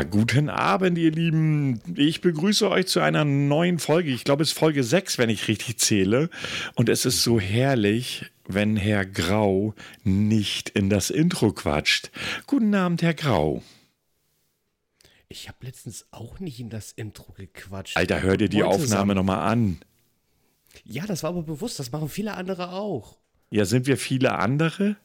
Ja, guten Abend, ihr Lieben. Ich begrüße euch zu einer neuen Folge. Ich glaube, es ist Folge 6, wenn ich richtig zähle. Und es ist so herrlich, wenn Herr Grau nicht in das Intro quatscht. Guten Abend, Herr Grau. Ich habe letztens auch nicht in das Intro gequatscht. Alter, hör dir die Aufnahme nochmal an. Ja, das war aber bewusst. Das machen viele andere auch. Ja, sind wir viele andere?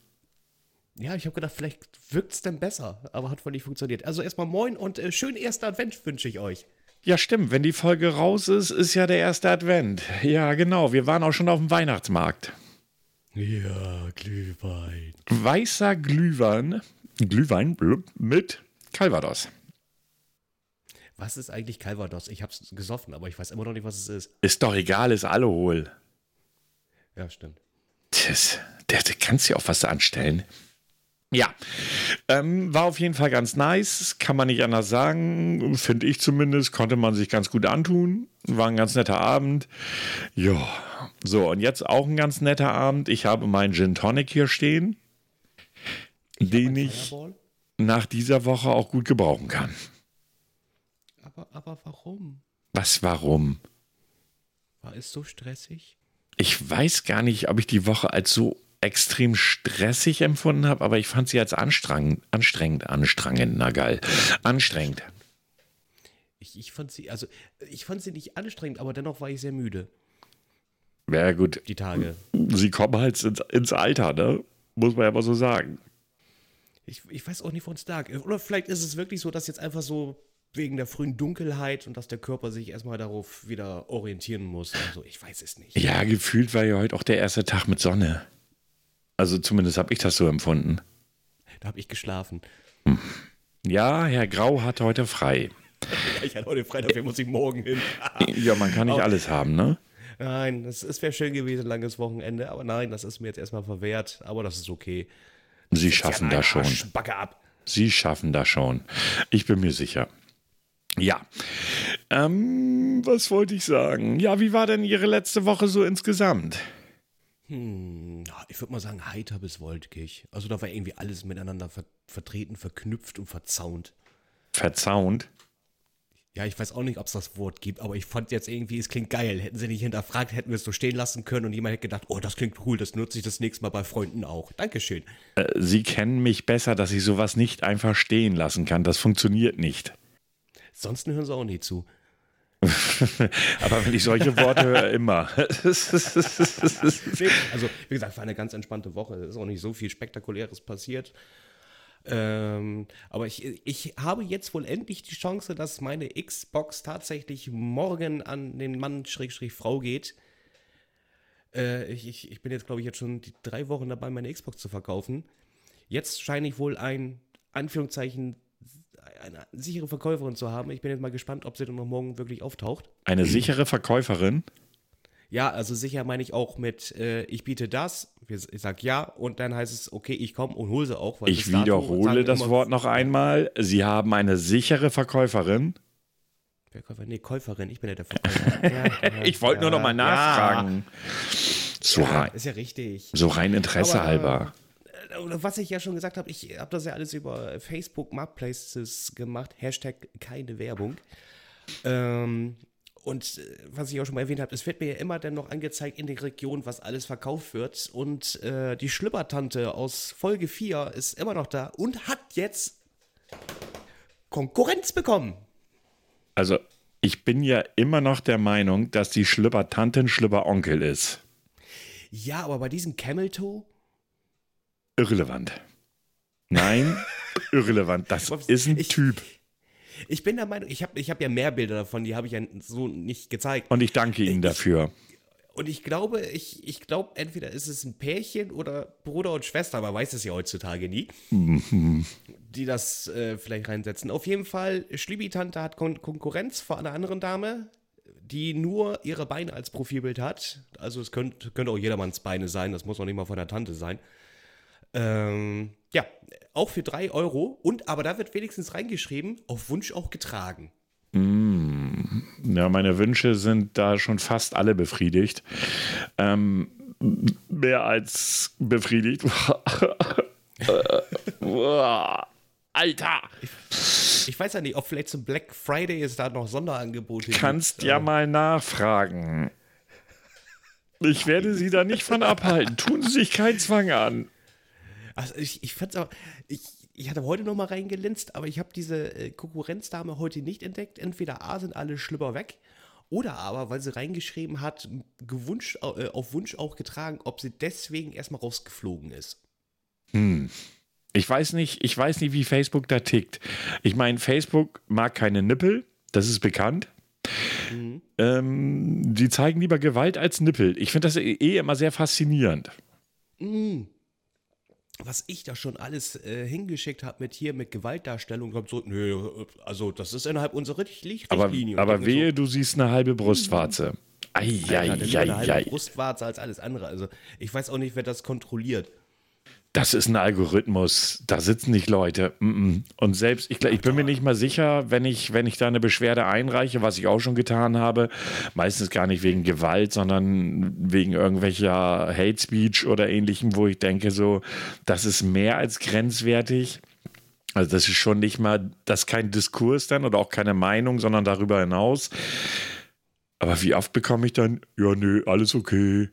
Ja, ich habe gedacht, vielleicht wirkt es denn besser, aber hat wohl nicht funktioniert. Also erstmal moin und äh, schönen ersten Advent wünsche ich euch. Ja, stimmt. Wenn die Folge raus ist, ist ja der erste Advent. Ja, genau. Wir waren auch schon auf dem Weihnachtsmarkt. Ja, Glühwein. Weißer Glühwein, Glühwein mit Calvados. Was ist eigentlich Calvados? Ich habe es gesoffen, aber ich weiß immer noch nicht, was es ist. Ist doch egal, ist Alkohol. Ja, stimmt. Das, der, der kannst ja auch was anstellen. Ja, ähm, war auf jeden Fall ganz nice, kann man nicht anders sagen, finde ich zumindest, konnte man sich ganz gut antun, war ein ganz netter Abend. Ja, so und jetzt auch ein ganz netter Abend. Ich habe meinen Gin Tonic hier stehen, ich den ich nach dieser Woche auch gut gebrauchen kann. Aber, aber warum? Was warum? War es so stressig? Ich weiß gar nicht, ob ich die Woche als so extrem stressig empfunden habe, aber ich fand sie als anstrengend, anstrengend, anstrengend, na geil, anstrengend. Ich, ich fand sie, also ich fand sie nicht anstrengend, aber dennoch war ich sehr müde. Ja, gut. Die Tage. Sie kommen halt ins, ins Alter, ne? Muss man ja mal so sagen. Ich, ich weiß auch nicht, woran es lag. Oder vielleicht ist es wirklich so, dass jetzt einfach so wegen der frühen Dunkelheit und dass der Körper sich erstmal darauf wieder orientieren muss. Also ich weiß es nicht. Ja, gefühlt war ja heute auch der erste Tag mit Sonne. Also zumindest habe ich das so empfunden. Da habe ich geschlafen. Ja, Herr Grau hat heute frei. ich hatte heute frei, dafür muss ich morgen hin. ja, man kann nicht aber, alles haben, ne? Nein, es wäre schön gewesen, langes Wochenende, aber nein, das ist mir jetzt erstmal verwehrt, aber das ist okay. Sie schaffen das schon. Backe ab. Sie schaffen das schon. Ich bin mir sicher. Ja. Ähm, was wollte ich sagen? Ja, wie war denn Ihre letzte Woche so insgesamt? Hm, ich würde mal sagen, heiter bis wolkig. Also da war irgendwie alles miteinander ver vertreten, verknüpft und verzaunt. Verzaunt? Ja, ich weiß auch nicht, ob es das Wort gibt, aber ich fand jetzt irgendwie, es klingt geil. Hätten sie nicht hinterfragt, hätten wir es so stehen lassen können und jemand hätte gedacht, oh, das klingt cool, das nutze ich das nächste Mal bei Freunden auch. Dankeschön. Äh, sie kennen mich besser, dass ich sowas nicht einfach stehen lassen kann. Das funktioniert nicht. Sonst hören sie auch nie zu. Aber wenn ich solche Worte höre, immer. also, wie gesagt, war eine ganz entspannte Woche. Es ist auch nicht so viel Spektakuläres passiert. Ähm, aber ich, ich habe jetzt wohl endlich die Chance, dass meine Xbox tatsächlich morgen an den Mann Schrägstrich Frau geht. Äh, ich, ich, ich bin jetzt, glaube ich, jetzt schon die drei Wochen dabei, meine Xbox zu verkaufen. Jetzt scheine ich wohl ein, Anführungszeichen, eine sichere Verkäuferin zu haben. Ich bin jetzt mal gespannt, ob sie dann noch morgen wirklich auftaucht. Eine sichere Verkäuferin? Ja, also sicher meine ich auch mit, äh, ich biete das, ich sage ja und dann heißt es, okay, ich komme und hole sie auch. ich wiederhole das Wort noch einmal. Sie haben eine sichere Verkäuferin. Verkäufer, nee, Käuferin, ich bin ja der Verkäufer. ja, ja, ich wollte ja, nur noch mal nachfragen. So rein, ist ja richtig. So rein Interesse Aber, halber was ich ja schon gesagt habe, ich habe das ja alles über Facebook Marketplaces gemacht, Hashtag keine Werbung. Ähm, und äh, was ich auch schon mal erwähnt habe, es wird mir ja immer dann noch angezeigt in der Region, was alles verkauft wird. Und äh, die Schlippertante aus Folge 4 ist immer noch da und hat jetzt Konkurrenz bekommen. Also, ich bin ja immer noch der Meinung, dass die Schlippertante ein Schlipperonkel ist. Ja, aber bei diesem Camel Toe irrelevant. Nein, irrelevant. Das ist ein ich, Typ. Ich bin der Meinung, ich habe ich hab ja mehr Bilder davon, die habe ich ja so nicht gezeigt. Und ich danke Ihnen ich, dafür. Und ich glaube, ich, ich glaube, entweder ist es ein Pärchen oder Bruder und Schwester, man weiß es ja heutzutage nie, mhm. die das äh, vielleicht reinsetzen. Auf jeden Fall, Schlibi-Tante hat Kon Konkurrenz vor einer anderen Dame, die nur ihre Beine als Profilbild hat. Also es könnte, könnte auch jedermanns Beine sein, das muss auch nicht mal von der Tante sein. Ähm, ja, auch für 3 Euro. Und aber da wird wenigstens reingeschrieben, auf Wunsch auch getragen. Mm, ja, meine Wünsche sind da schon fast alle befriedigt. Ähm, mehr als befriedigt. Alter! Ich, ich weiß ja nicht, ob vielleicht zum Black Friday es da noch Sonderangebote Kannst gibt. ja mal nachfragen. Ich werde Sie da nicht von abhalten. Tun Sie sich keinen Zwang an. Also ich, ich fand's auch, ich, ich hatte heute noch mal reingelinst, aber ich habe diese äh, Konkurrenzdame heute nicht entdeckt. Entweder A sind alle Schlüpper weg oder aber, weil sie reingeschrieben hat, gewünscht, äh, auf Wunsch auch getragen, ob sie deswegen erstmal rausgeflogen ist. Hm. Ich weiß nicht, ich weiß nicht, wie Facebook da tickt. Ich meine, Facebook mag keine Nippel, das ist bekannt. Mhm. Ähm, die zeigen lieber Gewalt als Nippel. Ich finde das eh immer sehr faszinierend. Mhm was ich da schon alles äh, hingeschickt habe mit hier mit Gewaltdarstellung, kommt so, nö, also das ist innerhalb unserer Richtlinie. Aber, aber wehe, so, du siehst eine halbe Brustwarze. Eieieiei. Eine halbe Brustwarze als alles andere. Also ich weiß auch nicht, wer das kontrolliert das ist ein Algorithmus, da sitzen nicht Leute. Und selbst, ich, ich, bin mir nicht mal sicher, wenn ich, wenn ich da eine Beschwerde einreiche, was ich auch schon getan habe, meistens gar nicht wegen Gewalt, sondern wegen irgendwelcher Hate Speech oder ähnlichem, wo ich denke, so, das ist mehr als grenzwertig. Also das ist schon nicht mal, das ist kein Diskurs dann oder auch keine Meinung, sondern darüber hinaus. Aber wie oft bekomme ich dann, ja, nö, alles okay.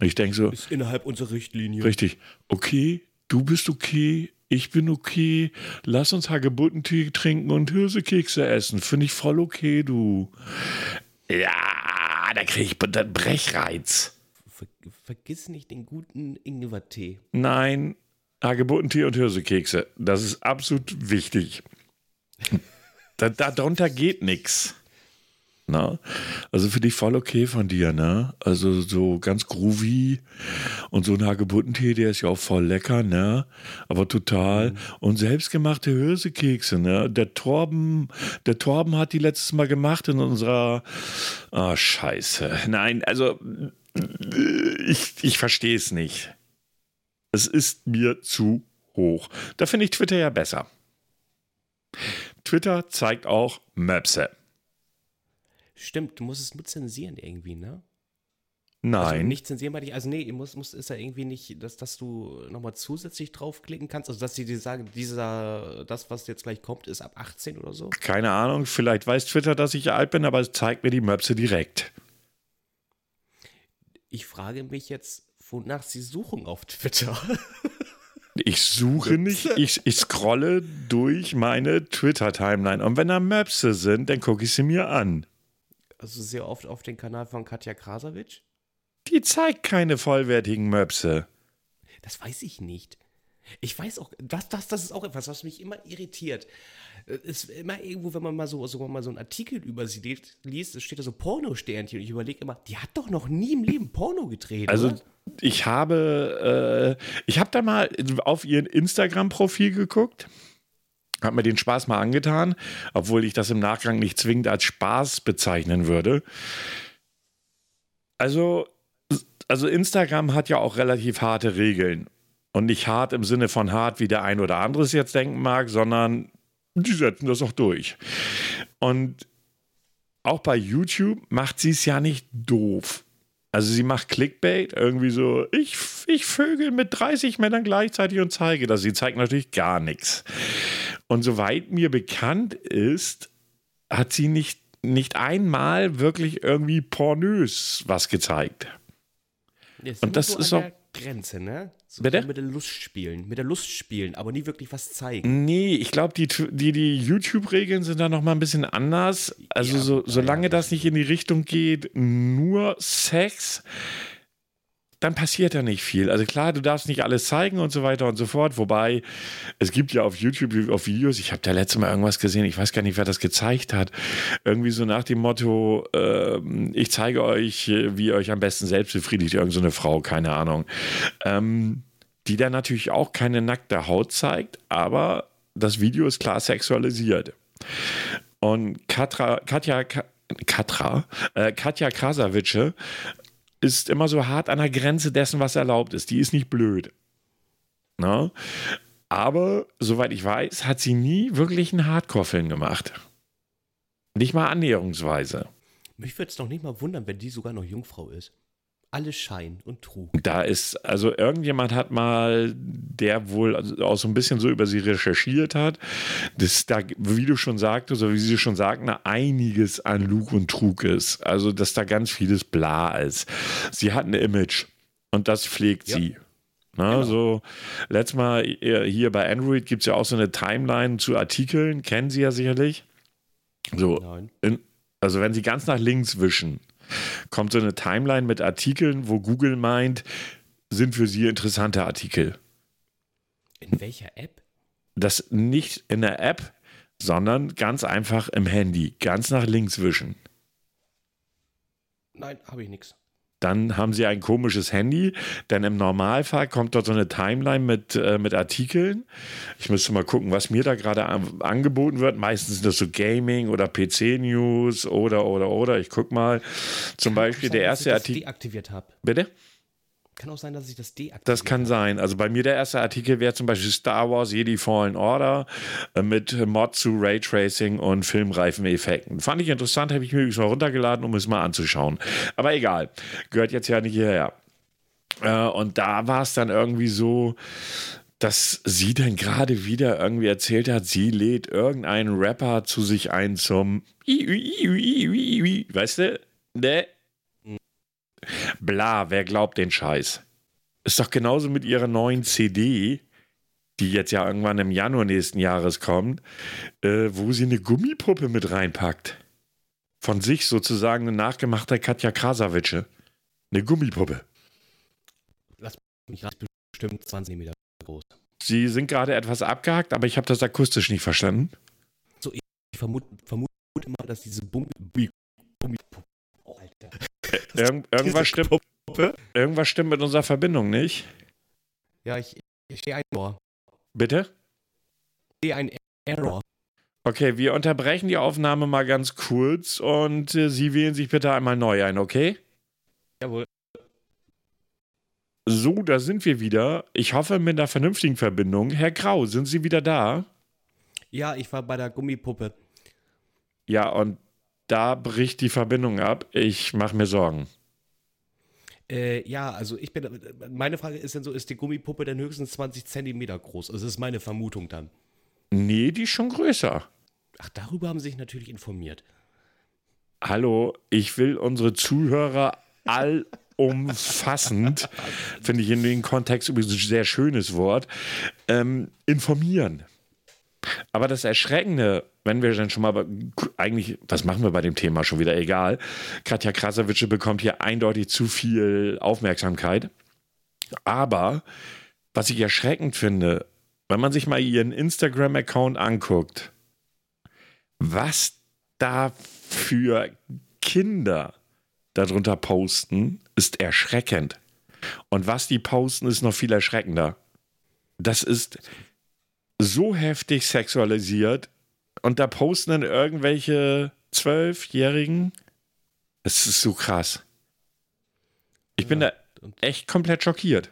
Ich denke so. Ist innerhalb unserer Richtlinie. Richtig. Okay, du bist okay, ich bin okay. Lass uns Hagebuttentee trinken und Hirsekekse essen. Finde ich voll okay, du. Ja, da kriege ich einen Brechreiz. Ver vergiss nicht den guten Ingwertee. Nein, Hagebuttentee und Hirsekekse. Das ist absolut wichtig. da, darunter geht nichts. Na? Also finde ich voll okay von dir, ne? Also so ganz groovy und so ein Hagebuttentee, der ist ja auch voll lecker, ne? Aber total. Mhm. Und selbstgemachte Hirsekekse, ne? Der Torben, der Torben hat die letztes Mal gemacht in unserer. Ah, oh, scheiße. Nein, also ich, ich verstehe es nicht. Es ist mir zu hoch. Da finde ich Twitter ja besser. Twitter zeigt auch Möpse. Stimmt, du musst es nur zensieren irgendwie, ne? Nein. Also nicht zensieren, also nee, muss, muss, ist ja irgendwie nicht, dass, dass du nochmal zusätzlich draufklicken kannst, also dass sie dir sagen, dieser, das, was jetzt gleich kommt, ist ab 18 oder so? Keine Ahnung, vielleicht weiß Twitter, dass ich alt bin, aber es zeigt mir die Möpse direkt. Ich frage mich jetzt, wonach sie suchen auf Twitter. Ich suche nicht, ich, ich scrolle durch meine Twitter-Timeline und wenn da Möpse sind, dann gucke ich sie mir an also sehr oft auf den Kanal von Katja Krasavitsch? Die zeigt keine vollwertigen Möpse. Das weiß ich nicht. Ich weiß auch, das, das, das ist auch etwas, was mich immer irritiert. Es ist immer irgendwo, wenn man mal so, sogar mal so einen Artikel über sie liest, es steht da so Porno-Sternchen und ich überlege immer, die hat doch noch nie im Leben Porno gedreht. Also oder? ich habe, äh, ich habe da mal auf ihr Instagram-Profil geguckt hat mir den Spaß mal angetan, obwohl ich das im Nachgang nicht zwingend als Spaß bezeichnen würde. Also, also Instagram hat ja auch relativ harte Regeln. Und nicht hart im Sinne von hart, wie der ein oder andere es jetzt denken mag, sondern die setzen das auch durch. Und auch bei YouTube macht sie es ja nicht doof. Also sie macht Clickbait, irgendwie so, ich, ich vögel mit 30 Männern gleichzeitig und zeige das. Sie zeigt natürlich gar nichts. Und soweit mir bekannt ist, hat sie nicht, nicht einmal wirklich irgendwie pornös was gezeigt. Jetzt und das ist auch Grenze, ne? So Bitte? mit der Lust spielen, mit der Lust spielen, aber nie wirklich was zeigen. Nee, ich glaube, die, die, die YouTube-Regeln sind da noch mal ein bisschen anders. Also ja, so, solange das nicht in die Richtung geht, nur Sex, dann passiert da nicht viel. Also klar, du darfst nicht alles zeigen und so weiter und so fort. Wobei, es gibt ja auf YouTube, auf Videos, ich habe da letzte Mal irgendwas gesehen, ich weiß gar nicht, wer das gezeigt hat. Irgendwie so nach dem Motto, äh, ich zeige euch, wie ihr euch am besten selbst befriedigt, irgend so Frau, keine Ahnung. Ähm, die dann natürlich auch keine nackte Haut zeigt, aber das Video ist klar sexualisiert. Und Katra, Katja, Katra, äh, Katja Krasavice ist immer so hart an der Grenze dessen, was erlaubt ist. Die ist nicht blöd. Na? Aber, soweit ich weiß, hat sie nie wirklich einen Hardcore-Film gemacht. Nicht mal annäherungsweise. Mich würde es doch nicht mal wundern, wenn die sogar noch Jungfrau ist. Alles Schein und Trug. Da ist, also irgendjemand hat mal, der wohl auch so ein bisschen so über sie recherchiert hat, dass da, wie du schon sagtest, oder wie sie schon sagten, einiges an Lug und Trug ist. Also, dass da ganz vieles bla ist. Sie hat ein Image und das pflegt ja. sie. Na, genau. So, letztes Mal äh, hier bei Android gibt es ja auch so eine Timeline zu Artikeln, kennen Sie ja sicherlich. So, in, also wenn Sie ganz nach links wischen, kommt so eine Timeline mit Artikeln, wo Google meint, sind für Sie interessante Artikel. In welcher App? Das nicht in der App, sondern ganz einfach im Handy, ganz nach links wischen. Nein, habe ich nichts dann haben sie ein komisches Handy, denn im Normalfall kommt dort so eine Timeline mit, äh, mit Artikeln. Ich müsste mal gucken, was mir da gerade an, angeboten wird. Meistens sind das so Gaming oder PC-News oder, oder, oder. Ich gucke mal. Zum Kann Beispiel sein, der erste Artikel. deaktiviert habe. Bitte? Kann auch sein, dass ich das deaktiviere. Das kann habe. sein. Also bei mir der erste Artikel wäre zum Beispiel Star Wars Jedi Fallen Order äh, mit Mod zu Raytracing und Filmreifeneffekten. Fand ich interessant, habe ich mir übrigens mal runtergeladen, um es mal anzuschauen. Aber egal, gehört jetzt ja nicht hierher. Äh, und da war es dann irgendwie so, dass sie dann gerade wieder irgendwie erzählt hat, sie lädt irgendeinen Rapper zu sich ein zum Weißt du? Ne? Bla, wer glaubt den Scheiß? Ist doch genauso mit ihrer neuen CD, die jetzt ja irgendwann im Januar nächsten Jahres kommt, äh, wo sie eine Gummipuppe mit reinpackt. Von sich sozusagen eine nachgemachte Katja Krasavice. Eine Gummipuppe. Lass mich raten, bestimmt 20 Meter groß. Sie sind gerade etwas abgehakt, aber ich habe das akustisch nicht verstanden. So, ich vermute, vermute immer, dass diese Gummipuppe. Irgend, irgendwas, stimmt, irgendwas stimmt mit unserer Verbindung nicht. Ja, ich, ich sehe ein Error. Bitte? Ich sehe ein Error. Okay, wir unterbrechen die Aufnahme mal ganz kurz und äh, Sie wählen sich bitte einmal neu ein, okay? Jawohl. So, da sind wir wieder. Ich hoffe mit einer vernünftigen Verbindung. Herr Grau, sind Sie wieder da? Ja, ich war bei der Gummipuppe. Ja, und da bricht die Verbindung ab. Ich mache mir Sorgen. Äh, ja, also ich bin, meine Frage ist dann so, ist die Gummipuppe denn höchstens 20 Zentimeter groß? Also das ist meine Vermutung dann. Nee, die ist schon größer. Ach, darüber haben Sie sich natürlich informiert. Hallo, ich will unsere Zuhörer allumfassend, finde ich in dem Kontext übrigens ein sehr schönes Wort, ähm, informieren. Aber das Erschreckende, wenn wir dann schon mal eigentlich, was machen wir bei dem Thema schon wieder egal, Katja Krasavice bekommt hier eindeutig zu viel Aufmerksamkeit. Aber was ich erschreckend finde, wenn man sich mal ihren Instagram-Account anguckt, was da für Kinder darunter posten, ist erschreckend. Und was die posten, ist noch viel erschreckender. Das ist so heftig sexualisiert und da posten dann irgendwelche Zwölfjährigen. Es ist so krass. Ich ja, bin da echt komplett schockiert.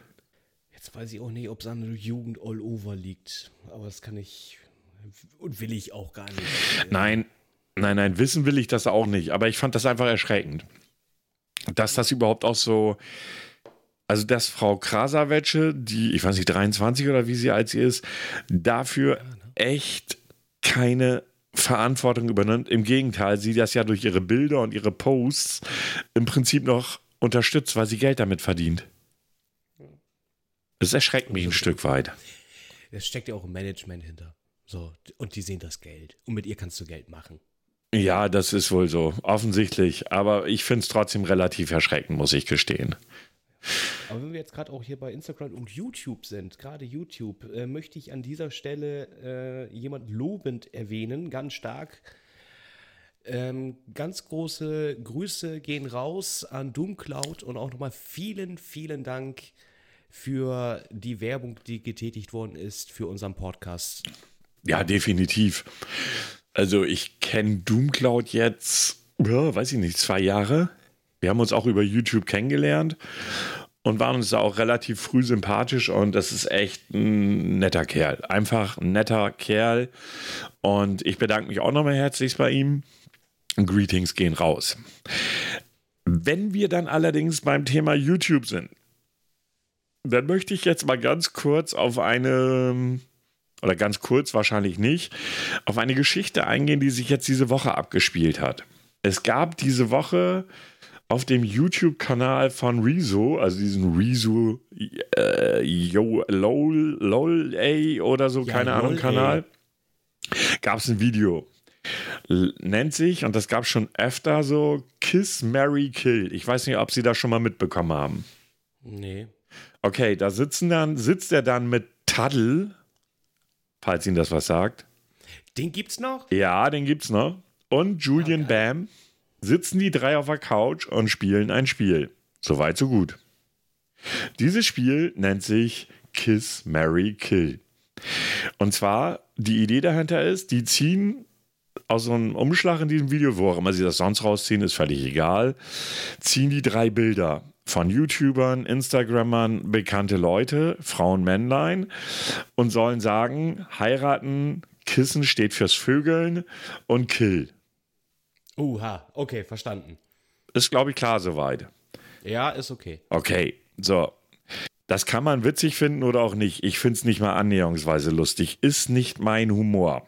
Jetzt weiß ich auch nicht, ob es an der Jugend all over liegt. Aber das kann ich und will ich auch gar nicht. Nein, nein, nein, wissen will ich das auch nicht. Aber ich fand das einfach erschreckend. Dass das überhaupt auch so also, dass Frau Krasavetsche, die, ich weiß nicht, 23 oder wie sie alt sie ist, dafür echt keine Verantwortung übernimmt. Im Gegenteil, sie das ja durch ihre Bilder und ihre Posts im Prinzip noch unterstützt, weil sie Geld damit verdient. Das erschreckt mich ein Stück weit. Es steckt ja auch ein Management hinter. So, und die sehen das Geld. Und mit ihr kannst du Geld machen. Ja, das ist wohl so, offensichtlich. Aber ich finde es trotzdem relativ erschreckend, muss ich gestehen. Aber wenn wir jetzt gerade auch hier bei Instagram und YouTube sind, gerade YouTube, äh, möchte ich an dieser Stelle äh, jemand lobend erwähnen, ganz stark. Ähm, ganz große Grüße gehen raus an Doomcloud und auch nochmal vielen, vielen Dank für die Werbung, die getätigt worden ist für unseren Podcast. Ja, definitiv. Also ich kenne Doomcloud jetzt, weiß ich nicht, zwei Jahre. Wir haben uns auch über YouTube kennengelernt und waren uns da auch relativ früh sympathisch und das ist echt ein netter Kerl. Einfach ein netter Kerl. Und ich bedanke mich auch nochmal herzlich bei ihm. Greetings gehen raus. Wenn wir dann allerdings beim Thema YouTube sind, dann möchte ich jetzt mal ganz kurz auf eine, oder ganz kurz wahrscheinlich nicht, auf eine Geschichte eingehen, die sich jetzt diese Woche abgespielt hat. Es gab diese Woche auf dem YouTube-Kanal von Rezo, also diesen Rezo äh, Yo, LOL, LOL, A oder so, ja, keine LOL, Ahnung, Kanal, gab es ein Video. Nennt sich, und das gab es schon öfter so, Kiss, Mary, Kill. Ich weiß nicht, ob Sie das schon mal mitbekommen haben. Nee. Okay, da sitzen dann, sitzt er dann mit Taddle, falls Ihnen das was sagt. Den gibt's noch? Ja, den gibt's noch. Und Julian okay. Bam sitzen die drei auf der Couch und spielen ein Spiel. Soweit, so gut. Dieses Spiel nennt sich Kiss, Mary, Kill. Und zwar, die Idee dahinter ist, die ziehen aus so einem Umschlag in diesem Video, wo auch immer sie das sonst rausziehen, ist völlig egal, ziehen die drei Bilder von YouTubern, Instagrammern, bekannte Leute, Frauen, Männlein und sollen sagen, heiraten, Kissen steht fürs Vögeln und Kill. Uha, okay, verstanden. Ist, glaube ich, klar soweit. Ja, ist okay. Okay, so. Das kann man witzig finden oder auch nicht. Ich finde es nicht mal annäherungsweise lustig. Ist nicht mein Humor.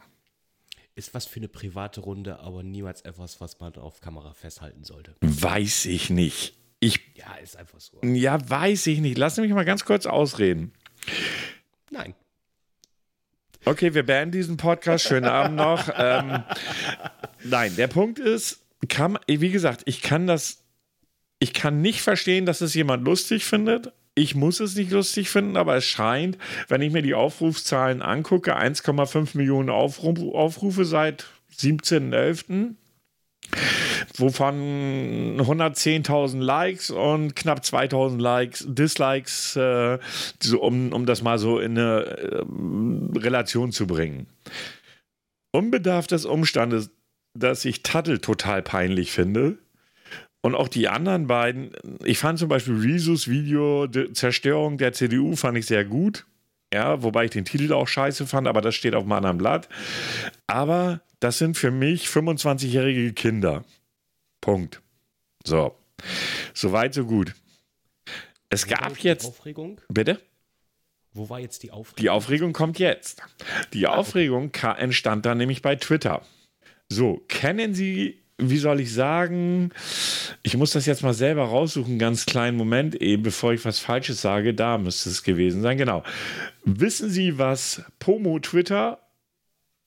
Ist was für eine private Runde, aber niemals etwas, was man auf Kamera festhalten sollte. Weiß ich nicht. Ich, ja, ist einfach so. Ja, weiß ich nicht. Lass mich mal ganz kurz ausreden. Nein. Okay, wir beenden diesen Podcast. Schönen Abend noch. Ähm, nein, der Punkt ist, kann, wie gesagt, ich kann das, ich kann nicht verstehen, dass es jemand lustig findet. Ich muss es nicht lustig finden, aber es scheint, wenn ich mir die Aufrufszahlen angucke, 1,5 Millionen Aufru Aufrufe seit 17.11., wovon 110.000 Likes und knapp 2.000 Likes, Dislikes, äh, so, um, um das mal so in eine äh, Relation zu bringen. Unbedarf des Umstandes, dass ich Tuttle total peinlich finde, und auch die anderen beiden, ich fand zum Beispiel Risus Video Zerstörung der CDU fand ich sehr gut. Ja, wobei ich den Titel auch scheiße fand, aber das steht auf einem anderen Blatt. Aber das sind für mich 25-jährige Kinder. Punkt. So. Soweit, so gut. Es Wo gab jetzt. Aufregung? Bitte? Wo war jetzt die Aufregung? Die Aufregung kommt jetzt. Die Aufregung entstand dann nämlich bei Twitter. So, kennen Sie wie soll ich sagen, ich muss das jetzt mal selber raussuchen, ganz kleinen Moment eben, bevor ich was Falsches sage, da müsste es gewesen sein, genau. Wissen Sie, was Pomo Twitter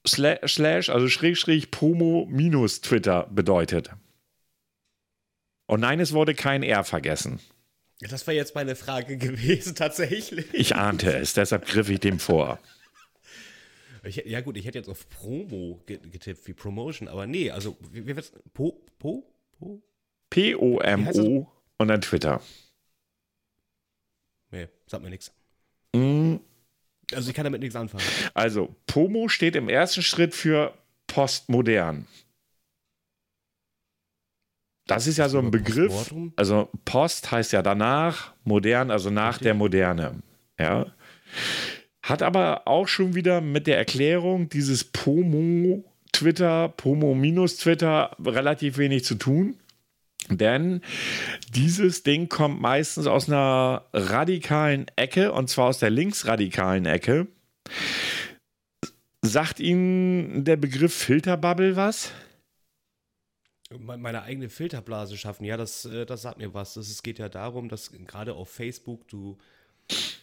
slash, also Schrägstrich Pomo minus Twitter bedeutet? Und nein, es wurde kein R vergessen. Das wäre jetzt meine Frage gewesen, tatsächlich. Ich ahnte es, deshalb griff ich dem vor. Ich, ja, gut, ich hätte jetzt auf Promo getippt, wie Promotion, aber nee, also, wie, wie wird's? Po? Po? Po? P-O-M-O und dann Twitter. Nee, sagt mir nichts. Mm. Also, ich kann damit nichts anfangen. Also, Pomo steht im ersten Schritt für postmodern. Das ist ja so ein Begriff. Also Post heißt ja danach, modern, also nach der Moderne. Ja. Hat aber auch schon wieder mit der Erklärung dieses Pomo Twitter, Pomo minus Twitter relativ wenig zu tun. Denn dieses Ding kommt meistens aus einer radikalen Ecke, und zwar aus der linksradikalen Ecke. Sagt Ihnen der Begriff Filterbubble was? Meine eigene Filterblase schaffen, ja, das, äh, das sagt mir was. Es geht ja darum, dass gerade auf Facebook du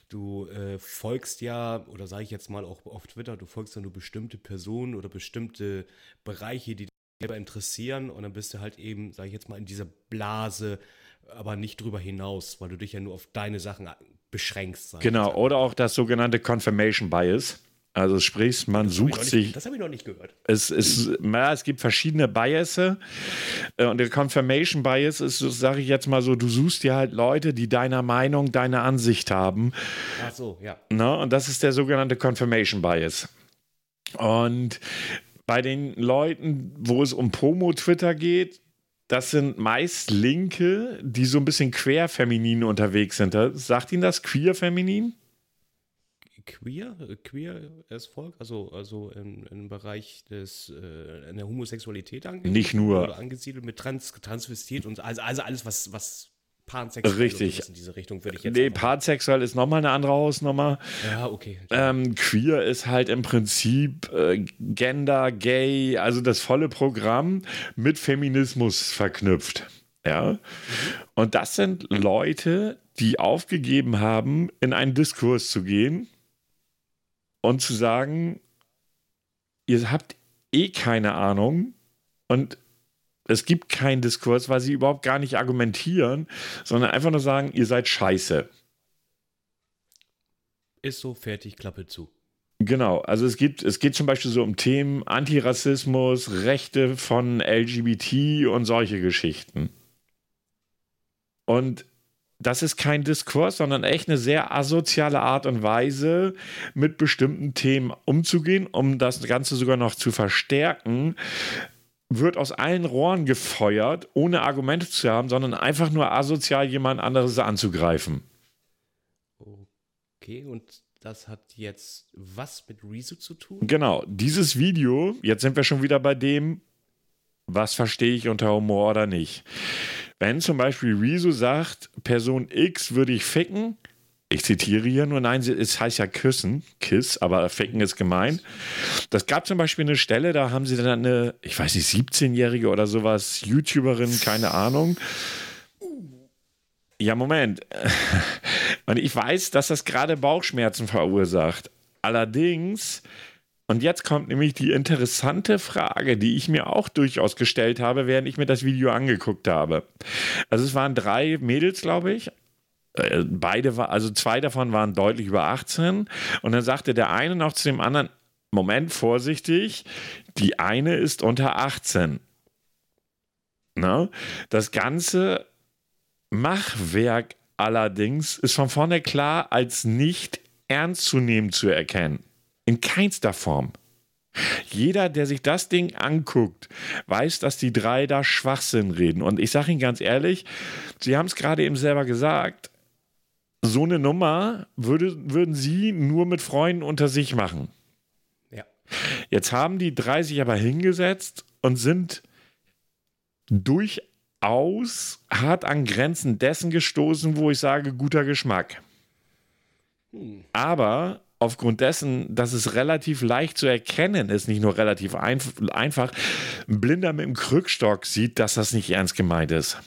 Du äh, folgst ja, oder sage ich jetzt mal auch auf Twitter, du folgst ja nur bestimmte Personen oder bestimmte Bereiche, die dich selber interessieren und dann bist du halt eben, sage ich jetzt mal, in dieser Blase, aber nicht drüber hinaus, weil du dich ja nur auf deine Sachen beschränkst. Genau, oder auch das sogenannte Confirmation Bias. Also sprich, man das sucht nicht, sich. Das habe ich noch nicht gehört. Es, es, ja, es gibt verschiedene Biases. Äh, und der Confirmation Bias ist, sage ich jetzt mal so, du suchst dir halt Leute, die deiner Meinung, deine Ansicht haben. Ach so, ja. Na, und das ist der sogenannte Confirmation Bias. Und bei den Leuten, wo es um Promo-Twitter geht, das sind meist Linke, die so ein bisschen quer-feminin unterwegs sind. Sagt Ihnen das queer-feminin? Queer, queer as Volk, also, also im, im Bereich des, äh, in der Homosexualität angesiedelt. Nicht nur. Oder angesiedelt mit Trans, Transvestit und also, also alles, was, was pansexuell Richtig. in diese Richtung würde ich jetzt Nee, einfach- pansexuell ist nochmal eine andere Hausnummer. Ja, okay. Ähm, queer ist halt im Prinzip äh, Gender, Gay, also das volle Programm mit Feminismus verknüpft. Ja. Und das sind Leute, die aufgegeben haben, in einen Diskurs zu gehen und zu sagen, ihr habt eh keine Ahnung und es gibt keinen Diskurs, weil sie überhaupt gar nicht argumentieren, sondern einfach nur sagen, ihr seid scheiße. Ist so fertig, Klappe zu. Genau, also es gibt, es geht zum Beispiel so um Themen Antirassismus, Rechte von LGBT und solche Geschichten. Und das ist kein Diskurs, sondern echt eine sehr asoziale Art und Weise, mit bestimmten Themen umzugehen, um das Ganze sogar noch zu verstärken. Wird aus allen Rohren gefeuert, ohne Argumente zu haben, sondern einfach nur asozial jemand anderes anzugreifen. Okay, und das hat jetzt was mit Rezo zu tun? Genau, dieses Video, jetzt sind wir schon wieder bei dem, was verstehe ich unter Humor oder nicht. Wenn zum Beispiel Rezo sagt, Person X würde ich ficken, ich zitiere hier nur, nein, es heißt ja küssen, Kiss, aber ficken ist gemein. Das gab zum Beispiel eine Stelle, da haben sie dann eine, ich weiß nicht, 17-Jährige oder sowas, YouTuberin, keine Ahnung. Ja, Moment. Und ich weiß, dass das gerade Bauchschmerzen verursacht. Allerdings, und jetzt kommt nämlich die interessante Frage, die ich mir auch durchaus gestellt habe, während ich mir das Video angeguckt habe. Also es waren drei Mädels, glaube ich. Äh, Beide war, also zwei davon waren deutlich über 18. Und dann sagte der eine noch zu dem anderen: Moment, vorsichtig, die eine ist unter 18. Na? Das Ganze Machwerk allerdings ist von vorne klar als nicht ernst zu nehmen zu erkennen. In keinster Form. Jeder, der sich das Ding anguckt, weiß, dass die drei da Schwachsinn reden. Und ich sage Ihnen ganz ehrlich, Sie haben es gerade eben selber gesagt, so eine Nummer würde, würden Sie nur mit Freunden unter sich machen. Ja. Jetzt haben die drei sich aber hingesetzt und sind durchaus hart an Grenzen dessen gestoßen, wo ich sage, guter Geschmack. Aber aufgrund dessen, dass es relativ leicht zu erkennen ist, nicht nur relativ einf einfach, ein Blinder mit dem Krückstock sieht, dass das nicht ernst gemeint ist.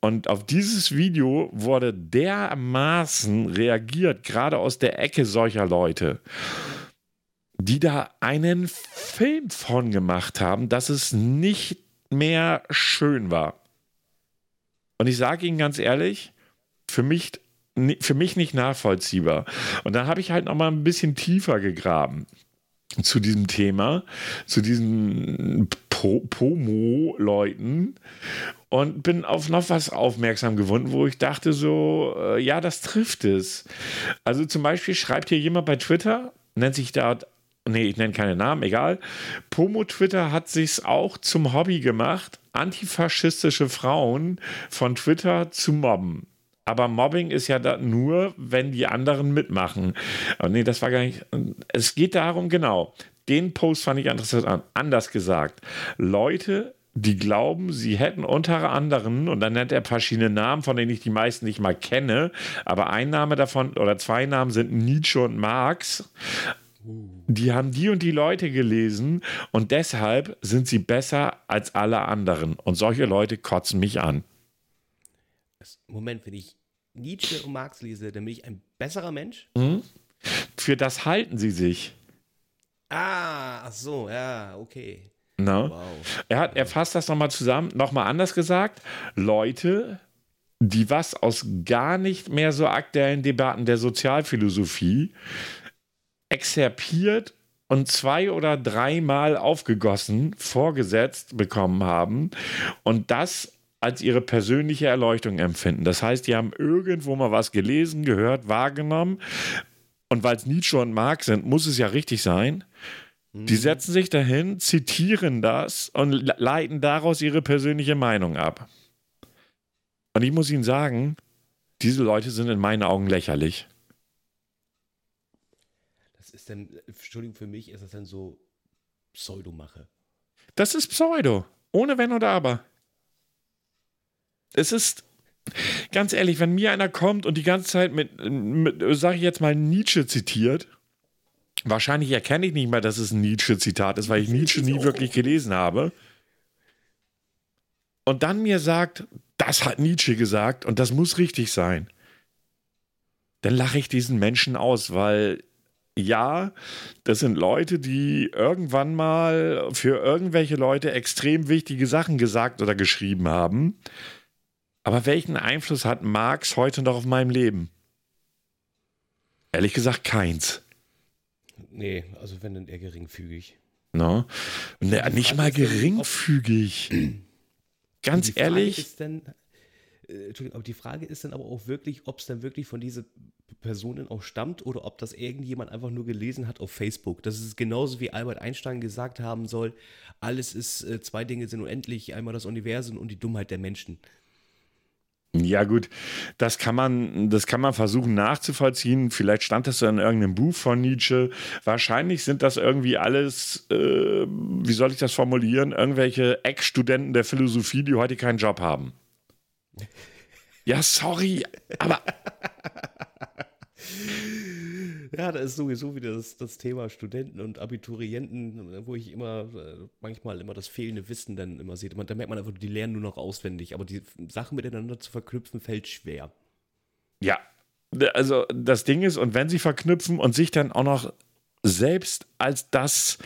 Und auf dieses Video wurde dermaßen reagiert, gerade aus der Ecke solcher Leute, die da einen Film von gemacht haben, dass es nicht mehr schön war. Und ich sage Ihnen ganz ehrlich, für mich, für mich nicht nachvollziehbar. Und dann habe ich halt noch mal ein bisschen tiefer gegraben zu diesem Thema, zu diesen po Pomo-Leuten und bin auf noch was aufmerksam geworden, wo ich dachte so, äh, ja, das trifft es. Also zum Beispiel schreibt hier jemand bei Twitter, nennt sich da nee, ich nenne keine Namen, egal. Pomo Twitter hat sich's auch zum Hobby gemacht, antifaschistische Frauen von Twitter zu mobben. Aber Mobbing ist ja da nur, wenn die anderen mitmachen. Aber nee, das war gar nicht. Es geht darum, genau. Den Post fand ich interessant. Anders gesagt. Leute, die glauben, sie hätten unter anderem, und dann nennt er verschiedene Namen, von denen ich die meisten nicht mal kenne, aber ein Name davon oder zwei Namen sind Nietzsche und Marx die haben die und die Leute gelesen und deshalb sind sie besser als alle anderen. Und solche Leute kotzen mich an. Moment, wenn ich Nietzsche und Marx lese, dann bin ich ein besserer Mensch? Hm? Für das halten sie sich. Ah, ach so, ja, okay. No? Wow. Er, hat, er fasst das nochmal zusammen, nochmal anders gesagt. Leute, die was aus gar nicht mehr so aktuellen Debatten der Sozialphilosophie exerpiert und zwei oder dreimal aufgegossen, vorgesetzt bekommen haben und das als ihre persönliche Erleuchtung empfinden. Das heißt, die haben irgendwo mal was gelesen, gehört, wahrgenommen und weil es Nietzsche und Marx sind, muss es ja richtig sein. Die setzen sich dahin, zitieren das und leiten daraus ihre persönliche Meinung ab. Und ich muss Ihnen sagen, diese Leute sind in meinen Augen lächerlich. Was ist denn, Entschuldigung, für mich ist das dann so Pseudomache. Das ist Pseudo. Ohne Wenn oder Aber. Es ist, ganz ehrlich, wenn mir einer kommt und die ganze Zeit mit, mit sag ich jetzt mal, Nietzsche zitiert, wahrscheinlich erkenne ich nicht mal, dass es ein Nietzsche-Zitat ist, weil ich Nietzsche nie wirklich gelesen habe. Und dann mir sagt, das hat Nietzsche gesagt und das muss richtig sein. Dann lache ich diesen Menschen aus, weil ja, das sind Leute, die irgendwann mal für irgendwelche Leute extrem wichtige Sachen gesagt oder geschrieben haben. Aber welchen Einfluss hat Marx heute noch auf meinem Leben? Ehrlich gesagt, keins. Nee, also wenn dann eher geringfügig. No? Ne, nicht mal geringfügig. Ganz ehrlich. Dann, äh, Entschuldigung, aber die Frage ist dann aber auch wirklich, ob es dann wirklich von dieser Personen auch stammt oder ob das irgendjemand einfach nur gelesen hat auf Facebook. Das ist genauso wie Albert Einstein gesagt haben soll, alles ist, äh, zwei Dinge sind unendlich, einmal das Universum und die Dummheit der Menschen. Ja, gut, das kann man, das kann man versuchen nachzuvollziehen. Vielleicht stand das in irgendeinem Buch von Nietzsche. Wahrscheinlich sind das irgendwie alles, äh, wie soll ich das formulieren, irgendwelche Ex-Studenten der Philosophie, die heute keinen Job haben. Ja, sorry, aber Ja, da ist sowieso wieder das, das Thema Studenten und Abiturienten, wo ich immer äh, manchmal immer das fehlende Wissen dann immer sehe. Da merkt man einfach, die lernen nur noch auswendig, aber die Sachen miteinander zu verknüpfen fällt schwer. Ja, also das Ding ist, und wenn sie verknüpfen und sich dann auch noch selbst als das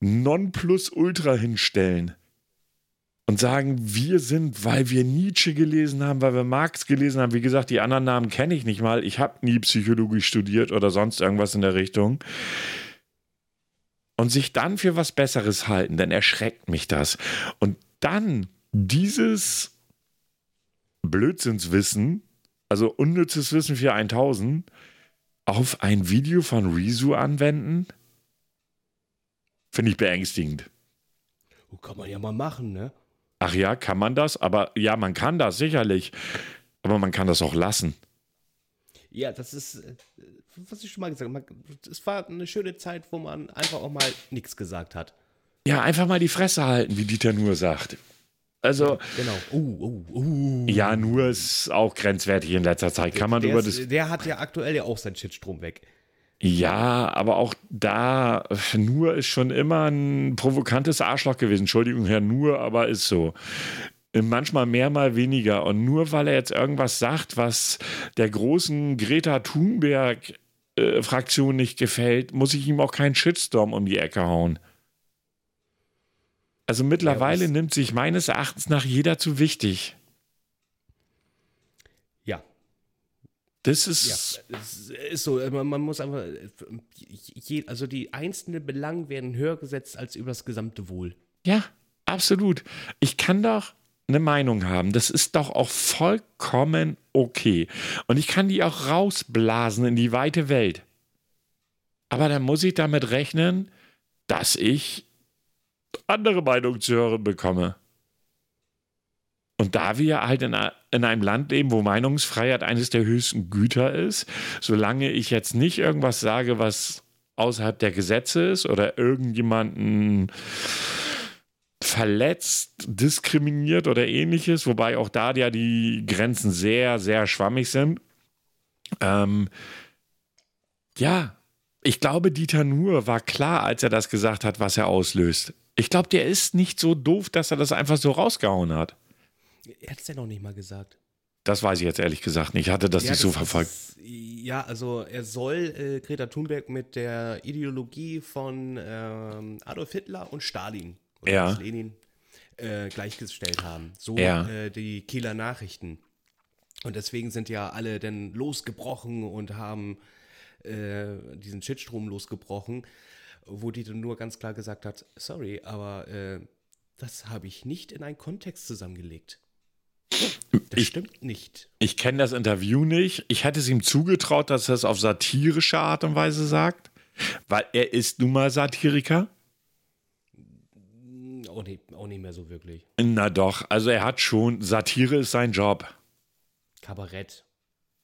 Nonplusultra hinstellen, und sagen, wir sind, weil wir Nietzsche gelesen haben, weil wir Marx gelesen haben. Wie gesagt, die anderen Namen kenne ich nicht mal. Ich habe nie Psychologie studiert oder sonst irgendwas in der Richtung. Und sich dann für was Besseres halten, dann erschreckt mich das. Und dann dieses Blödsinnswissen, also unnützes Wissen für 1000, auf ein Video von Rizu anwenden, finde ich beängstigend. Oh, kann man ja mal machen, ne? Ach ja, kann man das? Aber ja, man kann das sicherlich. Aber man kann das auch lassen. Ja, das ist, äh, was ich schon mal gesagt habe. Es war eine schöne Zeit, wo man einfach auch mal nichts gesagt hat. Ja, einfach mal die Fresse halten, wie Dieter nur sagt. Also. Genau. Uh, uh, uh. Ja, nur ist auch grenzwertig in letzter Zeit. Kann man der, über ist, das. Der hat ja aktuell ja auch seinen Shitstrom weg. Ja, aber auch da, nur ist schon immer ein provokantes Arschloch gewesen. Entschuldigung, Herr Nur, aber ist so. Manchmal mehr, mal weniger. Und nur weil er jetzt irgendwas sagt, was der großen Greta Thunberg-Fraktion äh, nicht gefällt, muss ich ihm auch keinen Shitstorm um die Ecke hauen. Also mittlerweile ja, nimmt sich meines Erachtens nach jeder zu wichtig. Das ist. Ja, ist so. Man, man, muss einfach. also die einzelnen Belange werden höher gesetzt als über das gesamte Wohl. Ja, absolut. Ich kann doch eine Meinung haben. Das ist doch auch vollkommen okay. Und ich kann die auch rausblasen in die weite Welt. Aber dann muss ich damit rechnen, dass ich andere Meinungen zu hören bekomme. Und da wir halt in, in, einem Land leben, wo Meinungsfreiheit eines der höchsten Güter ist, solange ich jetzt nicht irgendwas sage, was außerhalb der Gesetze ist oder irgendjemanden verletzt, diskriminiert oder ähnliches, wobei auch da ja die Grenzen sehr, sehr schwammig sind. Ähm, ja, ich glaube, Dieter Nuhr war klar, als er das gesagt hat, was er auslöst. Ich glaube, der ist nicht so doof, dass er das einfach so rausgehauen hat. Er hat es ja noch nicht mal gesagt. Das weiß ich jetzt ehrlich gesagt nicht. Ich hatte das ja, nicht das so verfolgt. Ist, ja, also er soll äh, Greta Thunberg mit der Ideologie von ähm, Adolf Hitler und Stalin oder ja. Lenin äh, gleichgestellt haben. So ja. äh, die Kieler Nachrichten. Und deswegen sind ja alle dann losgebrochen und haben äh, diesen Shitstrom losgebrochen, wo die dann nur ganz klar gesagt hat, sorry, aber äh, das habe ich nicht in einen Kontext zusammengelegt. Das ich, stimmt nicht. Ich kenne das Interview nicht. Ich hätte es ihm zugetraut, dass er es auf satirische Art und Weise sagt, weil er ist nun mal Satiriker. Auch nicht, auch nicht mehr so wirklich. Na doch, also er hat schon, Satire ist sein Job. Kabarett.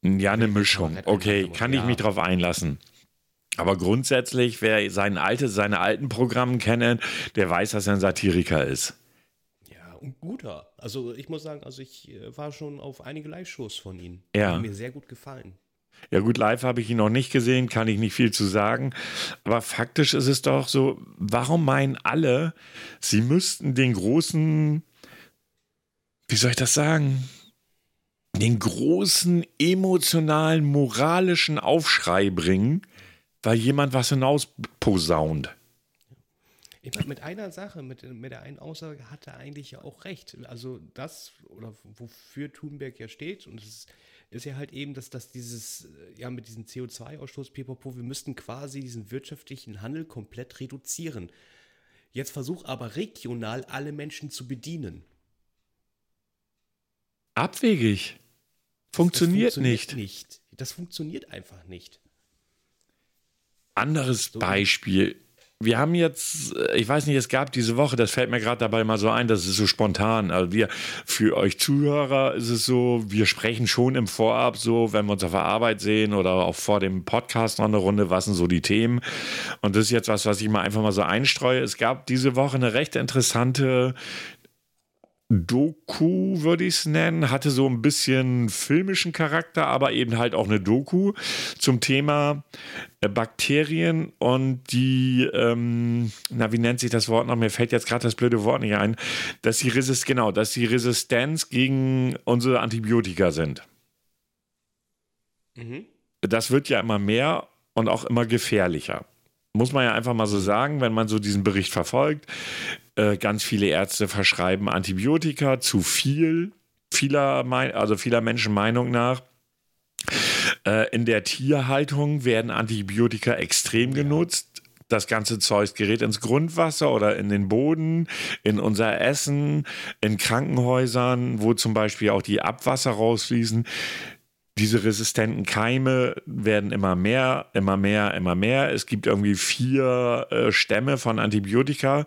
Ja, eine Mischung. Okay, kann ich mich drauf einlassen. Aber grundsätzlich, wer sein alte, seine alten Programme kennt, der weiß, dass er ein Satiriker ist. Guter. Also ich muss sagen, also ich äh, war schon auf einige Live-Shows von ihm. Ja. Hat mir sehr gut gefallen. Ja gut, live habe ich ihn noch nicht gesehen, kann ich nicht viel zu sagen. Aber faktisch ist es doch so, warum meinen alle, sie müssten den großen, wie soll ich das sagen, den großen emotionalen, moralischen Aufschrei bringen, weil jemand was hinausposaunt. Ich meine, mit einer Sache, mit, mit der einen Aussage hat er eigentlich ja auch recht. Also das, oder wofür Thunberg ja steht, und es ist ja halt eben, dass, dass dieses, äh, ja, mit diesem CO2-Ausstoß, pipapo, wir müssten quasi diesen wirtschaftlichen Handel komplett reduzieren. Jetzt versuch aber regional alle Menschen zu bedienen. Abwegig. Funktioniert, funktioniert nicht. nicht. Das funktioniert einfach nicht. Anderes so. Beispiel wir haben jetzt, äh, ich weiß nicht, es gab diese Woche, das fällt mir gerade dabei mal so ein, das ist so spontan. Also wir, für euch Zuhörer ist es so, wir sprechen schon im Vorab so, wenn wir uns auf der Arbeit sehen oder auch vor dem Podcast noch eine Runde, was sind so die Themen. Und das ist jetzt was, was ich mal einfach mal so einstreue. Es gab diese Woche eine recht interessante Doku, würde ich es nennen, hatte so ein bisschen filmischen Charakter, aber eben halt auch eine Doku zum Thema äh, Bakterien und die, ähm, na, wie nennt sich das Wort noch? Mir fällt jetzt gerade das blöde Wort nicht ein, dass sie Resist, genau, dass sie Resistenz gegen unsere Antibiotika sind. Mhm. Das wird ja immer mehr und auch immer gefährlicher muss man ja einfach mal so sagen, wenn man so diesen Bericht verfolgt. Äh, ganz viele Ärzte verschreiben Antibiotika zu viel, vieler, also vieler Menschen Meinung nach. Äh, in der Tierhaltung werden Antibiotika extrem genutzt. Das ganze Zeug gerät ins Grundwasser oder in den Boden, in unser Essen, in Krankenhäusern, wo zum Beispiel auch die Abwasser rausfließen diese resistenten Keime werden immer mehr, immer mehr, immer mehr. Es gibt irgendwie vier äh, Stämme von Antibiotika,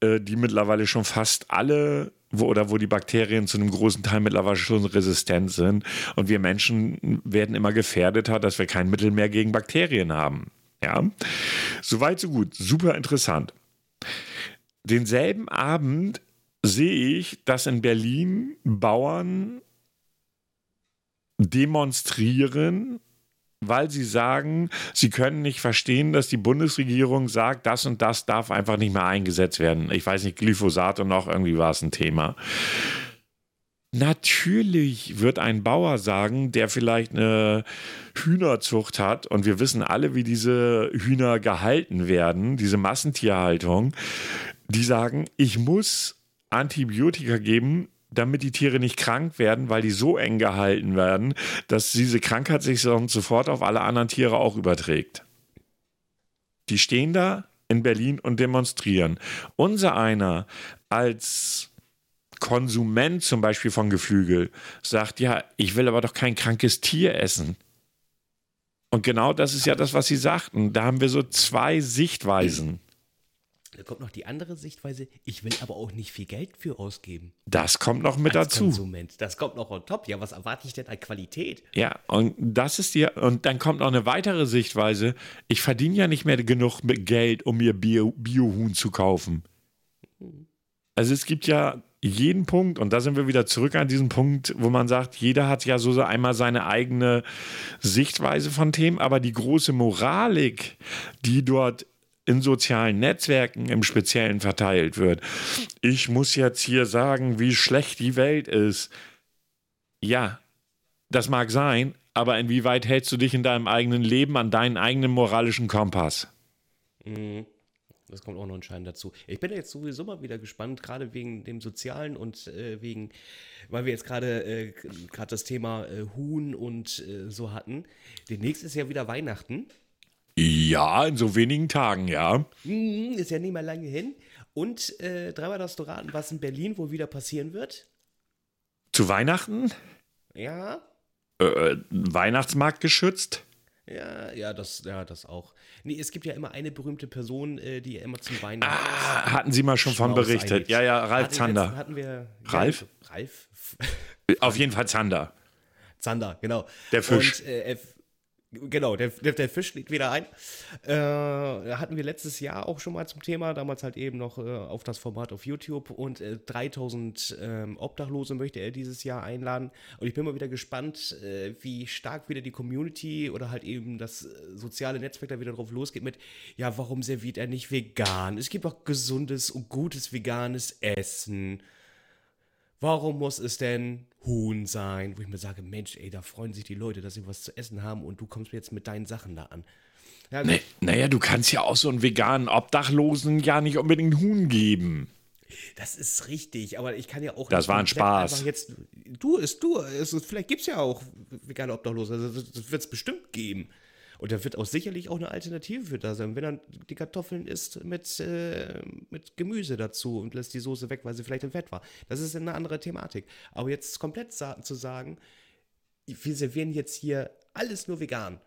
äh, die mittlerweile schon fast alle wo, oder wo die Bakterien zu einem großen Teil mittlerweile schon resistent sind. Und wir Menschen werden immer gefährdeter, dass wir kein Mittel mehr gegen Bakterien haben. Ja, soweit, so gut. Super interessant. Denselben Abend sehe ich, dass in Berlin Bauern demonstrieren, weil sie sagen, sie können nicht verstehen, dass die Bundesregierung sagt, das und das darf einfach nicht mehr eingesetzt werden. Ich weiß nicht, Glyphosat und noch irgendwie war es ein Thema. Natürlich wird ein Bauer sagen, der vielleicht eine Hühnerzucht hat, und wir wissen alle, wie diese Hühner gehalten werden, diese Massentierhaltung, die sagen, ich muss Antibiotika geben, damit die Tiere nicht krank werden, weil die so eng gehalten werden, dass diese Krankheit sich sofort auf alle anderen Tiere auch überträgt. Die stehen da in Berlin und demonstrieren. Unser einer als Konsument zum Beispiel von Geflügel sagt, ja, ich will aber doch kein krankes Tier essen. Und genau das ist ja das, was Sie sagten. Da haben wir so zwei Sichtweisen. Da kommt noch die andere Sichtweise, ich will aber auch nicht viel Geld für ausgeben. Das kommt noch mit Als dazu. Konsument. Das kommt noch on top. Ja, was erwarte ich denn an Qualität? Ja, und das ist ja, und dann kommt noch eine weitere Sichtweise. Ich verdiene ja nicht mehr genug mit Geld, um mir Bio, Biohuhn zu kaufen. Also es gibt ja jeden Punkt, und da sind wir wieder zurück an diesem Punkt, wo man sagt, jeder hat ja so einmal seine eigene Sichtweise von Themen, aber die große Moralik, die dort in sozialen Netzwerken im Speziellen verteilt wird. Ich muss jetzt hier sagen, wie schlecht die Welt ist. Ja, das mag sein, aber inwieweit hältst du dich in deinem eigenen Leben an deinen eigenen moralischen Kompass? Mhm. Das kommt auch noch entscheidend dazu. Ich bin jetzt sowieso mal wieder gespannt, gerade wegen dem Sozialen und äh, wegen, weil wir jetzt gerade äh, das Thema äh, Huhn und äh, so hatten. Demnächst ist ja wieder Weihnachten. Ja, in so wenigen Tagen, ja. Mhm, ist ja nicht mehr lange hin. Und äh, dreimal das du raten, was in Berlin wohl wieder passieren wird? Zu Weihnachten? Ja. Äh, Weihnachtsmarkt geschützt? Ja, ja, das, ja, das auch. Nee, es gibt ja immer eine berühmte Person, äh, die immer zum Weihnachten. Ah, hatten Sie mal schon von berichtet. Ja, ja, Ralf Zander. Hatten wir. Ralf? Ja, Ralf? Auf jeden Fall Zander. Zander, genau. Der Fisch. Und, äh, Genau, der, der, der Fisch liegt wieder ein. Äh, hatten wir letztes Jahr auch schon mal zum Thema, damals halt eben noch äh, auf das Format auf YouTube und äh, 3000 ähm, Obdachlose möchte er dieses Jahr einladen. Und ich bin mal wieder gespannt, äh, wie stark wieder die Community oder halt eben das äh, soziale Netzwerk da wieder drauf losgeht mit, ja, warum serviert er nicht vegan? Es gibt auch gesundes und gutes veganes Essen. Warum muss es denn Huhn sein? Wo ich mir sage, Mensch, ey, da freuen sich die Leute, dass sie was zu essen haben und du kommst mir jetzt mit deinen Sachen da an. Ja, naja, du kannst ja auch so einen veganen Obdachlosen ja nicht unbedingt Huhn geben. Das ist richtig, aber ich kann ja auch. Das war ein Spaß. Jetzt, du, ist du. Es, vielleicht gibt es ja auch vegane Obdachlose. Also, das wird es bestimmt geben. Und da wird auch sicherlich auch eine Alternative für da sein. Wenn er die Kartoffeln isst mit, äh, mit Gemüse dazu und lässt die Soße weg, weil sie vielleicht im Fett war. Das ist eine andere Thematik. Aber jetzt komplett zu sagen, wir servieren jetzt hier alles nur vegan.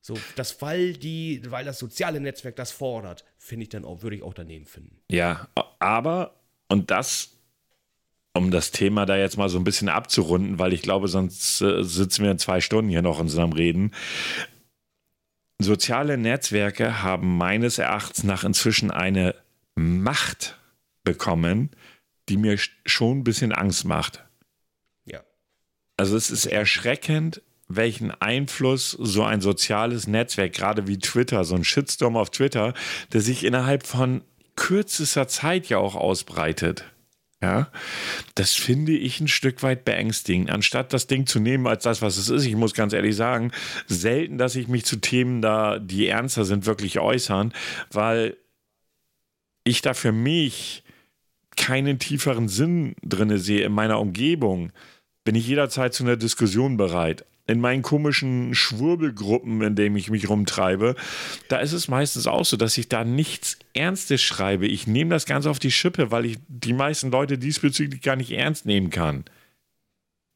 So, das weil die, weil das soziale Netzwerk das fordert, finde ich dann auch, würde ich auch daneben finden. Ja, aber, und das um das Thema da jetzt mal so ein bisschen abzurunden, weil ich glaube, sonst äh, sitzen wir in zwei Stunden hier noch in unserem Reden. Soziale Netzwerke haben meines Erachtens nach inzwischen eine Macht bekommen, die mir schon ein bisschen Angst macht. Ja. Also es ist erschreckend, welchen Einfluss so ein soziales Netzwerk, gerade wie Twitter, so ein Shitstorm auf Twitter, der sich innerhalb von kürzester Zeit ja auch ausbreitet. Ja, das finde ich ein Stück weit beängstigend. Anstatt das Ding zu nehmen als das, was es ist, ich muss ganz ehrlich sagen, selten, dass ich mich zu Themen da, die ernster sind, wirklich äußern, weil ich da für mich keinen tieferen Sinn drin sehe in meiner Umgebung, bin ich jederzeit zu einer Diskussion bereit in meinen komischen Schwurbelgruppen, in denen ich mich rumtreibe, da ist es meistens auch so, dass ich da nichts Ernstes schreibe. Ich nehme das Ganze auf die Schippe, weil ich die meisten Leute diesbezüglich gar nicht ernst nehmen kann.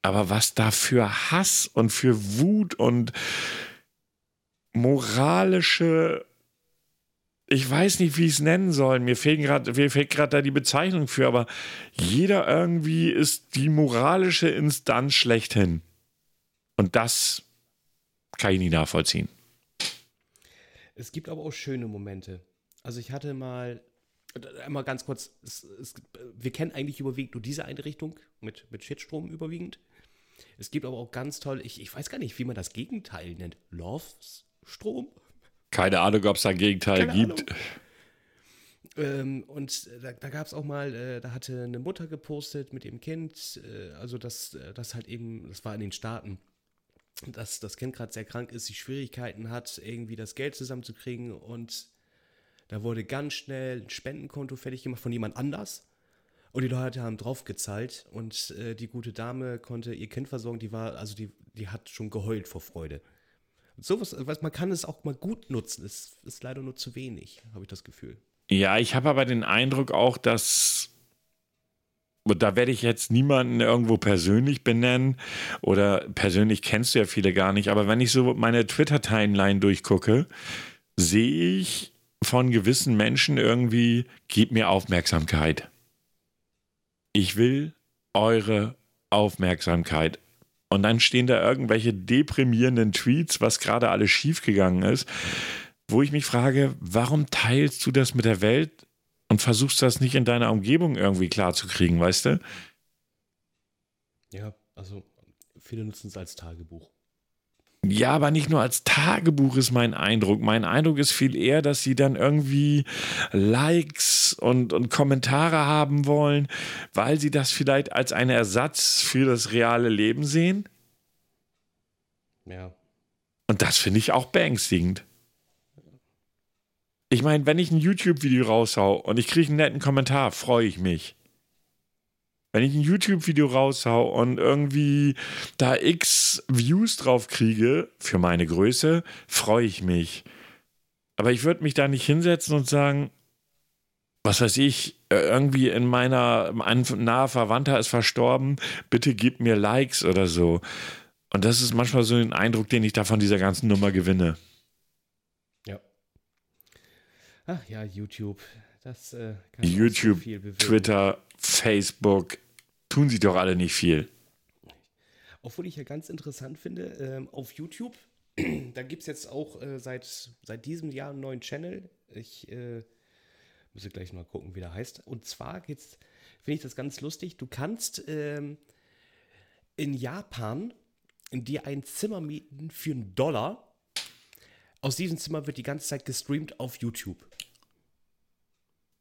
Aber was da für Hass und für Wut und moralische ich weiß nicht, wie ich es nennen soll. Mir fehlt gerade mir fehlt gerade da die Bezeichnung für, aber jeder irgendwie ist die moralische Instanz schlechthin. Und das kann ich nicht nachvollziehen. Es gibt aber auch schöne Momente. Also ich hatte mal, einmal ganz kurz, es, es, wir kennen eigentlich überwiegend nur diese eine Richtung mit, mit Shitstrom überwiegend. Es gibt aber auch ganz toll, ich, ich weiß gar nicht, wie man das Gegenteil nennt. Love-Strom? Keine Ahnung, ob es da ein Gegenteil Keine gibt. Ähm, und da, da gab es auch mal, äh, da hatte eine Mutter gepostet mit ihrem Kind, äh, also das, äh, das halt eben, das war in den Staaten, dass das Kind gerade sehr krank ist, die Schwierigkeiten hat, irgendwie das Geld zusammenzukriegen und da wurde ganz schnell ein Spendenkonto fertig gemacht von jemand anders. Und die Leute haben draufgezahlt und äh, die gute Dame konnte ihr Kind versorgen, die war, also die, die hat schon geheult vor Freude. Und sowas, was, man kann es auch mal gut nutzen, es ist leider nur zu wenig, habe ich das Gefühl. Ja, ich habe aber den Eindruck auch, dass und da werde ich jetzt niemanden irgendwo persönlich benennen oder persönlich kennst du ja viele gar nicht, aber wenn ich so meine Twitter-Timeline durchgucke, sehe ich von gewissen Menschen irgendwie, gib mir Aufmerksamkeit. Ich will eure Aufmerksamkeit. Und dann stehen da irgendwelche deprimierenden Tweets, was gerade alles schiefgegangen ist, wo ich mich frage, warum teilst du das mit der Welt? Und versuchst das nicht in deiner Umgebung irgendwie klarzukriegen, weißt du? Ja, also viele nutzen es als Tagebuch. Ja, aber nicht nur als Tagebuch ist mein Eindruck. Mein Eindruck ist viel eher, dass sie dann irgendwie Likes und, und Kommentare haben wollen, weil sie das vielleicht als einen Ersatz für das reale Leben sehen. Ja. Und das finde ich auch beängstigend. Ich meine, wenn ich ein YouTube-Video raushau und ich kriege einen netten Kommentar, freue ich mich. Wenn ich ein YouTube-Video raushau und irgendwie da x Views drauf kriege, für meine Größe, freue ich mich. Aber ich würde mich da nicht hinsetzen und sagen, was weiß ich, irgendwie in meiner, ein naher Verwandter ist verstorben, bitte gib mir Likes oder so. Und das ist manchmal so ein Eindruck, den ich da von dieser ganzen Nummer gewinne. Ach ja, YouTube. Das äh, kann YouTube, so Twitter, Facebook, tun sie doch alle nicht viel. Obwohl ich ja ganz interessant finde, ähm, auf YouTube, da gibt es jetzt auch äh, seit, seit diesem Jahr einen neuen Channel. Ich äh, muss gleich mal gucken, wie der heißt. Und zwar geht's, finde ich das ganz lustig. Du kannst ähm, in Japan dir ein Zimmer mieten für einen Dollar. Aus diesem Zimmer wird die ganze Zeit gestreamt auf YouTube.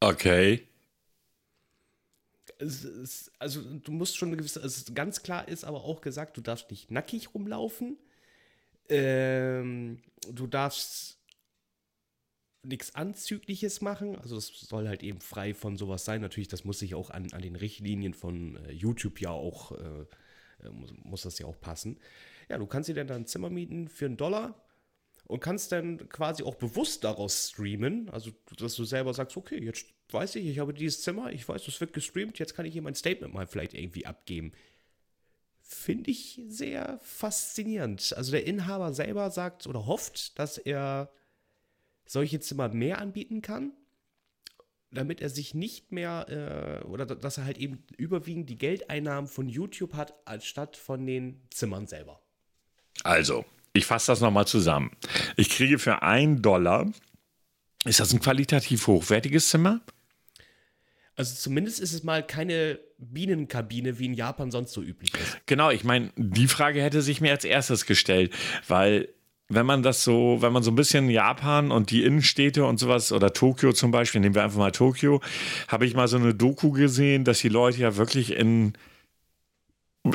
Okay. Ist, also du musst schon eine gewisse, also ganz klar ist aber auch gesagt, du darfst nicht nackig rumlaufen. Ähm, du darfst nichts Anzügliches machen. Also das soll halt eben frei von sowas sein. Natürlich, das muss sich auch an, an den Richtlinien von äh, YouTube ja auch, äh, äh muss, muss, das ja auch passen. Ja, du kannst dir dann ein Zimmer mieten für einen Dollar und kannst dann quasi auch bewusst daraus streamen. Also, dass du selber sagst, okay, jetzt weiß ich, ich habe dieses Zimmer, ich weiß, es wird gestreamt, jetzt kann ich hier mein Statement mal vielleicht irgendwie abgeben. Finde ich sehr faszinierend. Also der Inhaber selber sagt oder hofft, dass er solche Zimmer mehr anbieten kann, damit er sich nicht mehr äh, oder dass er halt eben überwiegend die Geldeinnahmen von YouTube hat, anstatt von den Zimmern selber. Also, ich fasse das nochmal zusammen. Ich kriege für einen Dollar, ist das ein qualitativ hochwertiges Zimmer? Also zumindest ist es mal keine Bienenkabine, wie in Japan sonst so üblich ist. Genau, ich meine, die Frage hätte sich mir als erstes gestellt, weil wenn man das so, wenn man so ein bisschen Japan und die Innenstädte und sowas oder Tokio zum Beispiel, nehmen wir einfach mal Tokio, habe ich mal so eine Doku gesehen, dass die Leute ja wirklich in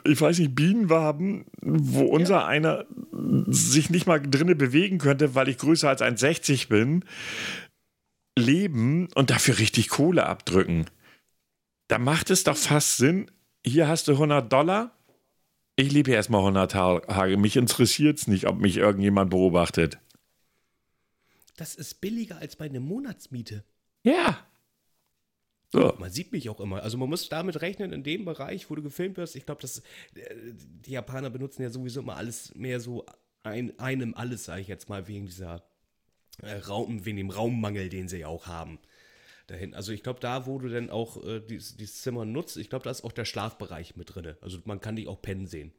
ich weiß nicht, Bienenwaben, wo unser ja. einer sich nicht mal drinnen bewegen könnte, weil ich größer als 1,60 bin, leben und dafür richtig Kohle abdrücken. Da macht es doch fast Sinn, hier hast du 100 Dollar, ich lebe erstmal 100 Tage. Mich interessiert es nicht, ob mich irgendjemand beobachtet. Das ist billiger als bei einer Monatsmiete. Ja. So. Man sieht mich auch immer. Also man muss damit rechnen, in dem Bereich, wo du gefilmt wirst. Ich glaube, äh, die Japaner benutzen ja sowieso immer alles mehr so ein, einem alles, sage ich jetzt mal, wegen dieser äh, Raum, wegen dem Raummangel, den sie ja auch haben. Dahin. Also ich glaube, da, wo du dann auch äh, dieses, dieses, Zimmer nutzt, ich glaube, da ist auch der Schlafbereich mit drin. Also man kann dich auch pennen sehen.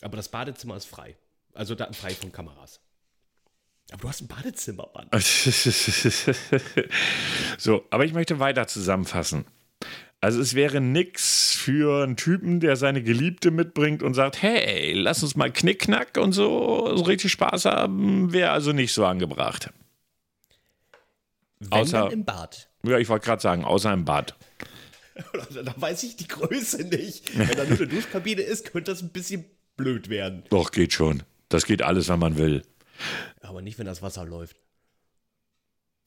Aber das Badezimmer ist frei. Also da frei von Kameras. Aber du hast ein Badezimmer, Mann. so, aber ich möchte weiter zusammenfassen. Also es wäre nix für einen Typen, der seine Geliebte mitbringt und sagt, hey, lass uns mal Knickknack und so, so richtig Spaß haben, wäre also nicht so angebracht. Wenn außer im Bad. Ja, ich wollte gerade sagen, außer im Bad. da weiß ich die Größe nicht. Wenn da nur eine Duschkabine ist, könnte das ein bisschen blöd werden. Doch, geht schon. Das geht alles, wenn man will. Aber nicht, wenn das Wasser läuft.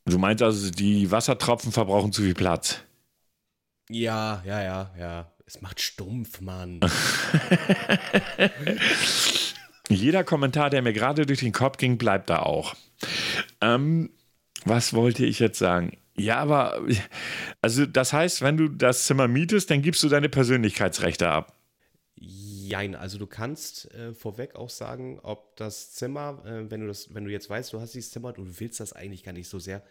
Du meinst also, die Wassertropfen verbrauchen zu viel Platz? Ja, ja, ja, ja. Es macht stumpf, Mann. Jeder Kommentar, der mir gerade durch den Kopf ging, bleibt da auch. Ähm, was wollte ich jetzt sagen? Ja, aber also das heißt, wenn du das Zimmer mietest, dann gibst du deine Persönlichkeitsrechte ab. Jein, also du kannst äh, vorweg auch sagen, ob das Zimmer, äh, wenn du das, wenn du jetzt weißt, du hast dieses Zimmer und du willst das eigentlich gar nicht so sehr,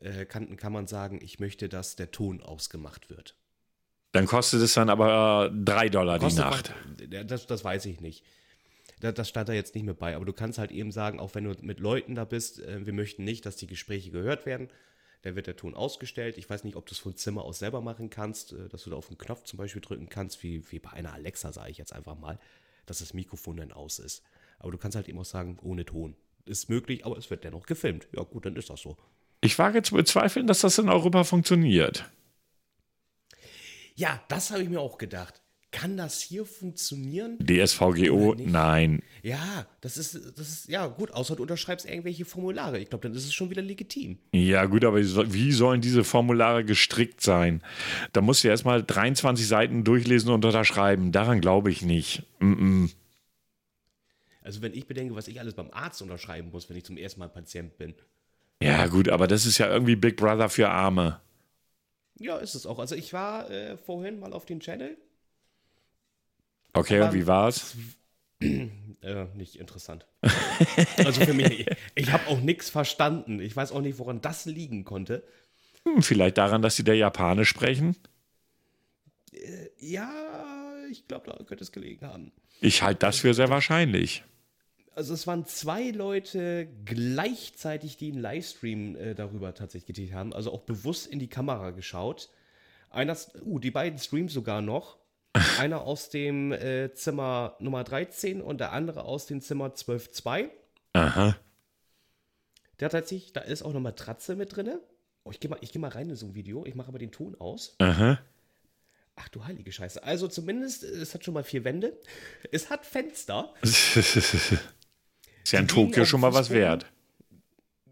äh, kann, kann man sagen, ich möchte, dass der Ton ausgemacht wird. Dann kostet es dann aber drei Dollar kostet die Nacht. Das, das weiß ich nicht. Das, das stand da jetzt nicht mit bei, aber du kannst halt eben sagen, auch wenn du mit Leuten da bist, äh, wir möchten nicht, dass die Gespräche gehört werden, da wird der Ton ausgestellt. Ich weiß nicht, ob du es von Zimmer aus selber machen kannst, äh, dass du da auf den Knopf zum Beispiel drücken kannst, wie, wie bei einer Alexa, sage ich jetzt einfach mal, dass das Mikrofon dann aus ist. Aber du kannst halt eben auch sagen, ohne Ton. Ist möglich, aber es wird dennoch gefilmt. Ja, gut, dann ist das so. Ich wage zu bezweifeln, dass das in Europa funktioniert. Ja, das habe ich mir auch gedacht kann das hier funktionieren? DSVGO, nein. Ja, das ist, das ist, ja gut, außer du unterschreibst irgendwelche Formulare. Ich glaube, dann ist es schon wieder legitim. Ja, gut, aber wie sollen diese Formulare gestrickt sein? Da musst du erstmal 23 Seiten durchlesen und unterschreiben. Daran glaube ich nicht. Mm -mm. Also, wenn ich bedenke, was ich alles beim Arzt unterschreiben muss, wenn ich zum ersten Mal Patient bin. Ja, gut, aber das ist ja irgendwie Big Brother für Arme. Ja, ist es auch. Also, ich war äh, vorhin mal auf den Channel Okay, Aber, und wie war's? Äh, nicht interessant. also für mich, ich, ich habe auch nichts verstanden. Ich weiß auch nicht, woran das liegen konnte. Hm, vielleicht daran, dass sie der Japanisch sprechen? Äh, ja, ich glaube, da könnte es gelegen haben. Ich halte das für sehr wahrscheinlich. Also es waren zwei Leute gleichzeitig, die einen Livestream äh, darüber tatsächlich getätigt haben, also auch bewusst in die Kamera geschaut. Einer, uh, die beiden Streams sogar noch. Einer aus dem äh, Zimmer Nummer 13 und der andere aus dem Zimmer 12.2. Aha. Der hat tatsächlich, da ist auch eine Matratze mit drin. Oh, ich gehe mal, geh mal rein in so ein Video. Ich mache aber den Ton aus. Aha. Ach du heilige Scheiße. Also zumindest, es hat schon mal vier Wände. Es hat Fenster. Ist ja in Tokio schon mal was wert.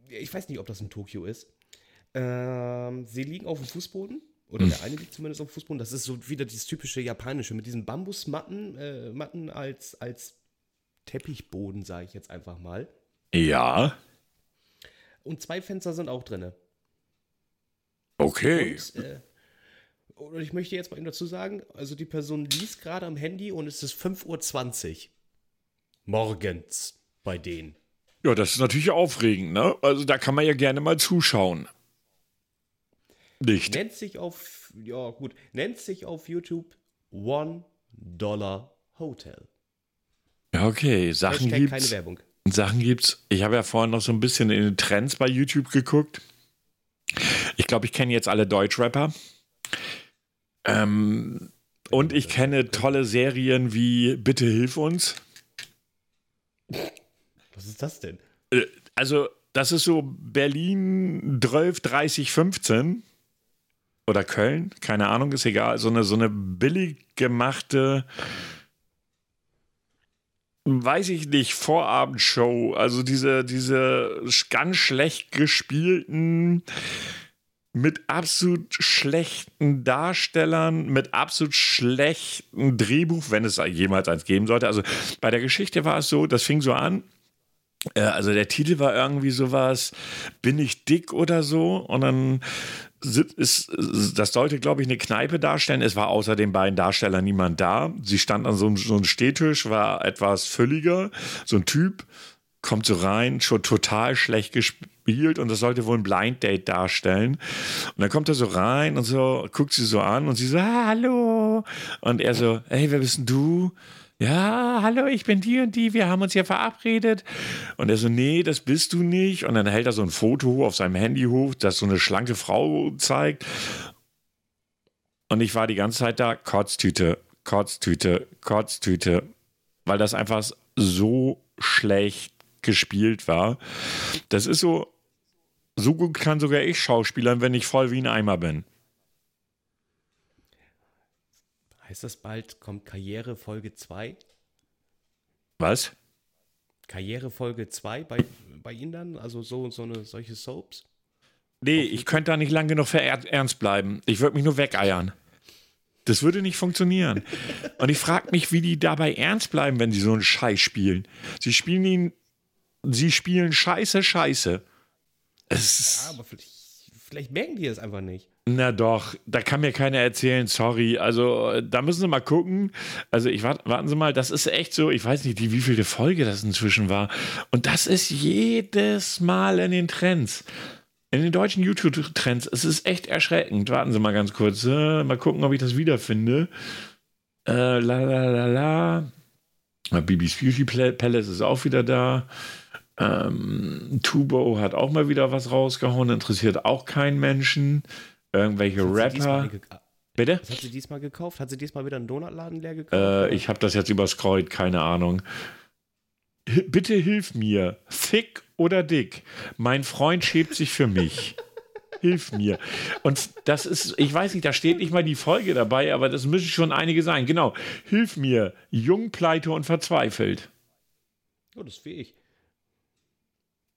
Ich weiß nicht, ob das in Tokio ist. Ähm, sie liegen auf dem Fußboden. Oder der eine liegt zumindest auf dem Fußboden. Das ist so wieder dieses typische japanische mit diesen Bambusmatten äh, Matten als, als Teppichboden, sage ich jetzt einfach mal. Ja. Und zwei Fenster sind auch drin. Okay. Und, äh, und ich möchte jetzt mal ihm dazu sagen, also die Person liest gerade am Handy und es ist 5.20 Uhr. Morgens bei denen. Ja, das ist natürlich aufregend, ne? Also da kann man ja gerne mal zuschauen. Nicht. Nennt sich auf, ja gut, nennt sich auf YouTube One Dollar Hotel. Ja, okay. Sachen Hashtag gibt's. keine Werbung. Sachen gibt's. Ich habe ja vorhin noch so ein bisschen in den Trends bei YouTube geguckt. Ich glaube, ich kenne jetzt alle Deutschrapper. Ähm, und ich kenne tolle Serien wie Bitte hilf uns. Was ist das denn? Äh, Also, das ist so Berlin 12, 30, 15. Oder Köln, keine Ahnung, ist egal. So eine, so eine billig gemachte, weiß ich nicht, Vorabendshow. Also diese, diese ganz schlecht gespielten, mit absolut schlechten Darstellern, mit absolut schlechten Drehbuch, wenn es jemals eins geben sollte. Also bei der Geschichte war es so, das fing so an, also der Titel war irgendwie sowas, bin ich dick oder so? Und dann ist, das sollte, glaube ich, eine Kneipe darstellen. Es war außer den beiden Darstellern niemand da. Sie stand an so einem, so einem Stehtisch, war etwas fülliger, so ein Typ, kommt so rein, schon total schlecht gespielt und das sollte wohl ein Blind Date darstellen. Und dann kommt er so rein und so, guckt sie so an und sie so, ah, hallo. Und er so, hey, wer bist denn du? Ja, hallo, ich bin die und die, wir haben uns hier verabredet. Und er so, nee, das bist du nicht. Und dann hält er so ein Foto auf seinem Handy hoch, das so eine schlanke Frau zeigt. Und ich war die ganze Zeit da, Kotztüte, Kotztüte, Kotztüte, weil das einfach so schlecht gespielt war. Das ist so, so gut kann sogar ich Schauspielern, wenn ich voll wie ein Eimer bin. Heißt das bald, kommt Karriere Folge 2? Was? Karriere Folge 2 bei, bei Ihnen dann? Also so, so eine solche Soaps? Nee, ich könnte da nicht lang genug für er ernst bleiben. Ich würde mich nur wegeiern. Das würde nicht funktionieren. Und ich frage mich, wie die dabei ernst bleiben, wenn sie so einen Scheiß spielen. Sie spielen ihn, sie spielen Scheiße, Scheiße. Es Ja, aber vielleicht, vielleicht merken die das einfach nicht. Na doch, da kann mir keiner erzählen, sorry. Also, äh, da müssen Sie mal gucken. Also, ich wart, warten Sie mal, das ist echt so, ich weiß nicht, die, wie viele Folge das inzwischen war. Und das ist jedes Mal in den Trends. In den deutschen YouTube-Trends. Es ist echt erschreckend. Warten Sie mal ganz kurz. Äh, mal gucken, ob ich das wiederfinde. Äh, la la la la. Bibis Beauty Palace ist auch wieder da. Ähm, Tubo hat auch mal wieder was rausgehauen. Interessiert auch keinen Menschen. Irgendwelche Rapper. ge- Bitte? Was hat sie diesmal gekauft? Hat sie diesmal wieder einen Donutladen leer gekauft? Äh, ich habe das jetzt überscrollt, keine Ahnung. H bitte hilf mir. Thick oder dick? Mein Freund schäbt sich für mich. Hilf mir. Und das ist, ich weiß nicht, da steht nicht mal die Folge dabei, aber das müssen schon einige sein. Genau. Hilf mir. Jung, pleite und verzweifelt. oh, das wie ich.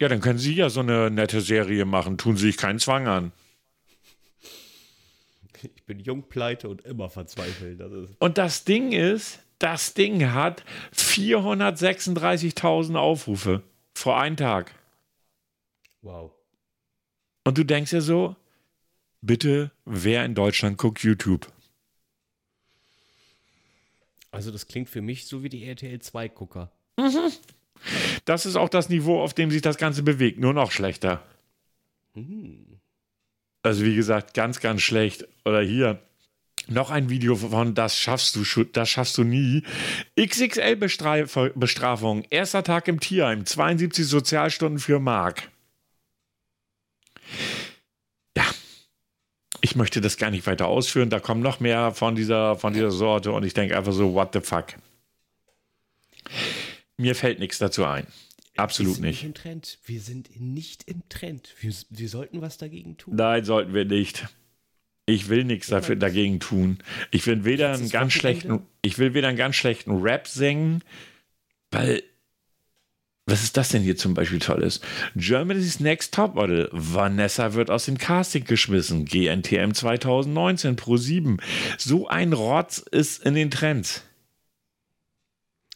Ja, dann können Sie ja so eine nette Serie machen. Tun Sie sich keinen Zwang an. Ich bin jung, pleite und immer verzweifelt. Das ist Und das Ding ist, das Ding hat 436.000 Aufrufe vor einem Tag. wow. Und du denkst ja so, bitte, wer in Deutschland guckt YouTube? Also das klingt für mich so wie die RTL 2 Gucker. Das ist auch das Niveau, auf dem sich das Ganze bewegt, nur noch schlechter. Also wie gesagt, ganz, ganz schlecht. Oder hier, Noch ein Video von Das schaffst du, das schaffst du nie. XXL-Bestrafung. Erster Tag im Tierheim. 72 Sozialstunden für Mark. Ja. Ich möchte das gar nicht weiter ausführen. Da kommen noch mehr von dieser, von dieser Sorte und ich denke einfach so, what the fuck. Mir fällt nichts dazu ein. Absolut sind nicht. im Trend. Wir sind nicht im Trend. Wir, wir sollten was dagegen tun. Nein, sollten wir nicht. Ich will nichts dafür dagegen tun. Ich will weder einen ganz schlechten, ich will weder einen ganz schlechten Rap singen, weil was ist das denn hier zum Beispiel tolles? Germany's Next Topmodel. Vanessa wird aus dem Casting geschmissen. GNTM 2019 Pro 7. So ein Rotz ist in den Trends.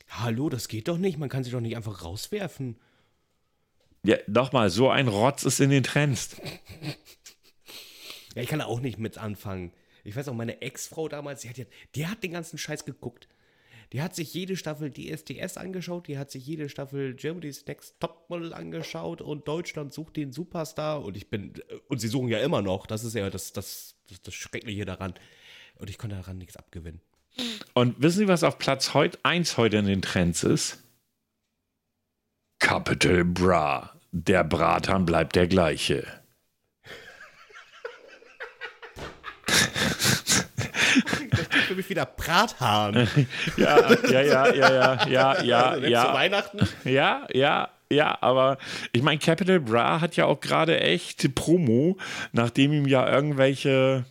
Hallo, das geht doch nicht. Man kann sie doch nicht einfach rauswerfen. Ja, nochmal, so ein Rotz ist in den Trends. Ja, ich kann da auch nicht mit anfangen. Ich weiß auch, meine Ex-Frau damals, die hat, die hat den ganzen Scheiß geguckt. Die hat sich jede Staffel DSDS angeschaut, die hat sich jede Staffel Germany's Next Topmodel angeschaut und Deutschland sucht den Superstar und ich bin, und sie suchen ja immer noch, das ist ja das, das, das, das Schreckliche daran. Und ich konnte daran nichts abgewinnen. Und wissen Sie, was auf Platz 1 heute in den Trends ist? Capital Bra. Der Bratan bleibt der gleiche. Für mich wieder Brathahn. Ja, ja, ja, ja, ja, ja, ja, Also, Zu ja, Weihnachten. ja, ja, ja, aber ich meine, Capital Bra hat ja auch gerade echt Promo, nachdem ihm ja irgendwelche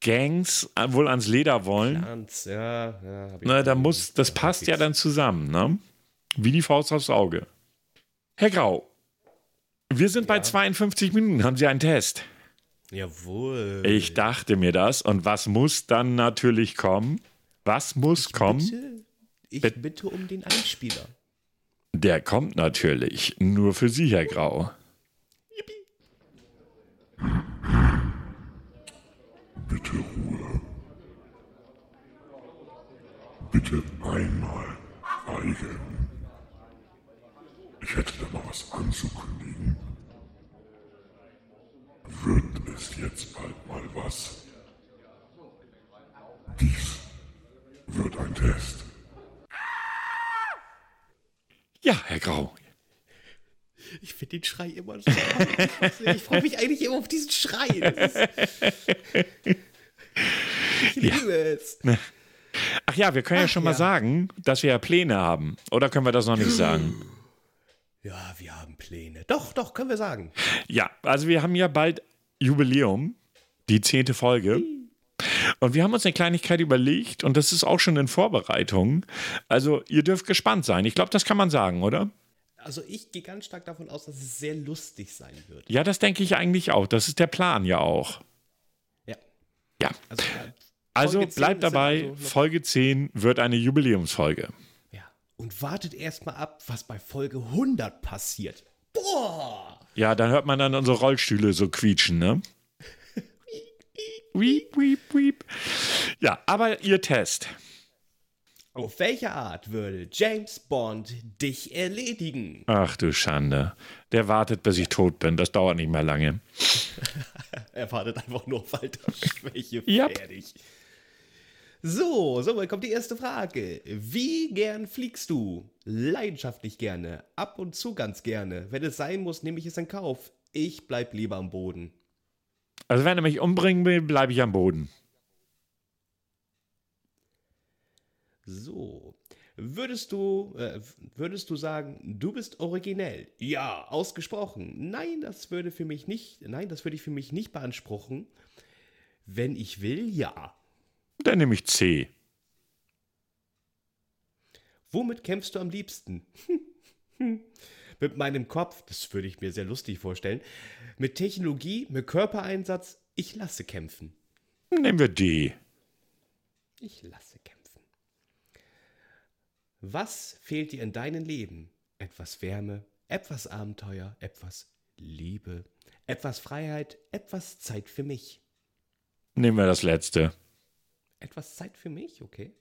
Gangs wohl ans Leder wollen. Hans, ja, ja. ich Na, da muss, das passt ja dann zusammen, ne? Wie die Faust aufs Auge. Herr Grau, wir sind bei 52 Minuten. Haben Sie einen Test? Jawohl. Ich dachte mir das. Und was muss dann natürlich kommen? Was muss kommen? Bitte, ich bitte um den Einspieler. Der kommt natürlich. Nur für Sie, Herr Grau. Bitte Ruhe. Bitte einmal schweigen. Ich hätte da mal was anzukündigen. Wird es jetzt bald mal was? Dies wird ein Test. Ja, Herr Grau. Ich finde den Schrei immer so. Ich, freue mich eigentlich immer auf diesen Schrei. Ist, ich liebe es. Ach ja, wir können ja Ach schon mal ja. sagen, dass wir ja Pläne haben. Oder können wir das noch nicht sagen? Ja, wir haben Pläne. Doch, doch, können wir sagen. Ja, also wir haben ja bald Jubiläum, die zehnte Folge. Und wir haben uns eine Kleinigkeit überlegt und das ist auch schon in Vorbereitung. Also ihr dürft gespannt sein. Ich glaube, das kann man sagen, oder? Also ich gehe ganz stark davon aus, dass es sehr lustig sein wird. Ja, das denke ich eigentlich auch. Das ist der Plan ja auch. Ja. Ja. Also, ja, Also Folge 10 bleibt dabei, also Folge 10 wird eine Jubiläumsfolge. ja. Und wartet erstmal ab, was bei Folge 100 passiert. Boah! Ja, dann hört man dann unsere Rollstühle so quietschen, ne? Wiep, wiep, wiep. Ja, aber ihr Test. Auf welche Art würde James Bond dich erledigen? Ach du Schande. Der wartet, bis ich tot bin. Das dauert nicht mehr lange. Er wartet einfach nur auf Altersschwäche. Yep. Fertig. So, somit kommt die erste Frage. Wie gern fliegst du? Leidenschaftlich gerne. Ab und zu ganz gerne. Wenn es sein muss, nehme ich es in Kauf. Ich bleib lieber am Boden. Also wenn er mich umbringen will, bleibe ich am Boden. So. Würdest du, äh, würdest du sagen, du bist originell? Ja, ausgesprochen. Nein, das würde für mich nicht, nein, das würde ich für mich nicht beanspruchen. Wenn ich will, ja. Dann nehme ich C. Womit kämpfst du am liebsten? mit meinem Kopf, das würde ich mir sehr lustig vorstellen. Mit Technologie, mit Körpereinsatz, ich lasse kämpfen. Nehmen wir D. Ich lasse kämpfen. Was fehlt dir in deinem Leben? Etwas Wärme, etwas Abenteuer, etwas Liebe, etwas Freiheit, etwas Zeit für mich. Nehmen wir das letzte. Etwas Zeit für mich, okay.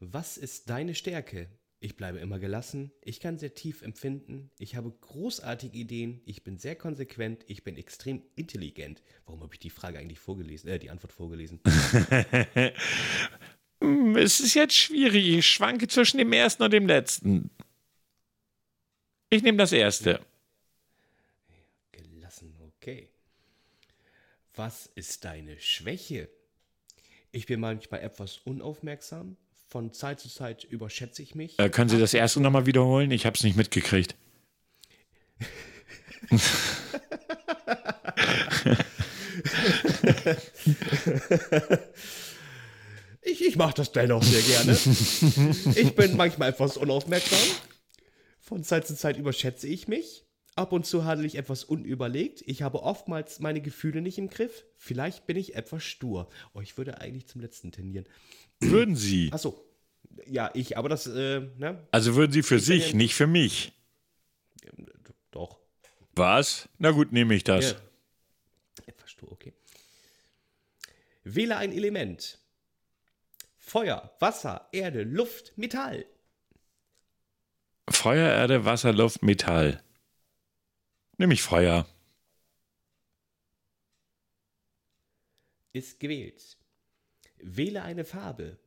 Was ist deine Stärke? Ich bleibe immer gelassen. Ich kann sehr tief empfinden. Ich habe großartige Ideen. Ich bin sehr konsequent. Ich bin extrem intelligent. Warum habe ich die Frage eigentlich vorgelesen? Äh, die Antwort vorgelesen. Hm, Es ist jetzt schwierig. Ich schwanke zwischen dem ersten und dem letzten. Ich nehme das erste. Gelassen, okay. Was ist deine Schwäche? Ich bin manchmal etwas unaufmerksam. Von Zeit zu Zeit überschätze ich mich. Äh, können Sie das erste nochmal wiederholen? Ich habe es nicht mitgekriegt. Ich, ich mache das dennoch sehr gerne. ich bin manchmal etwas unaufmerksam. Von Zeit zu Zeit überschätze ich mich. Ab und zu handle ich etwas unüberlegt. Ich habe oftmals meine Gefühle nicht im Griff. Vielleicht bin ich etwas stur. Oh, ich würde eigentlich zum letzten tendieren. Würden Sie? Achso. Ja, ich, aber das, äh, ne? Also würden Sie für sich, ja- nicht für mich. Doch. Was? Na gut, nehme ich das. Ja. Etwas stur, okay. Wähle ein Element. Feuer, Wasser, Erde, Luft, Metall. Feuer, Erde, Wasser, Luft, Metall. Nehme ich Feuer. Ist gewählt. Wähle eine Farbe.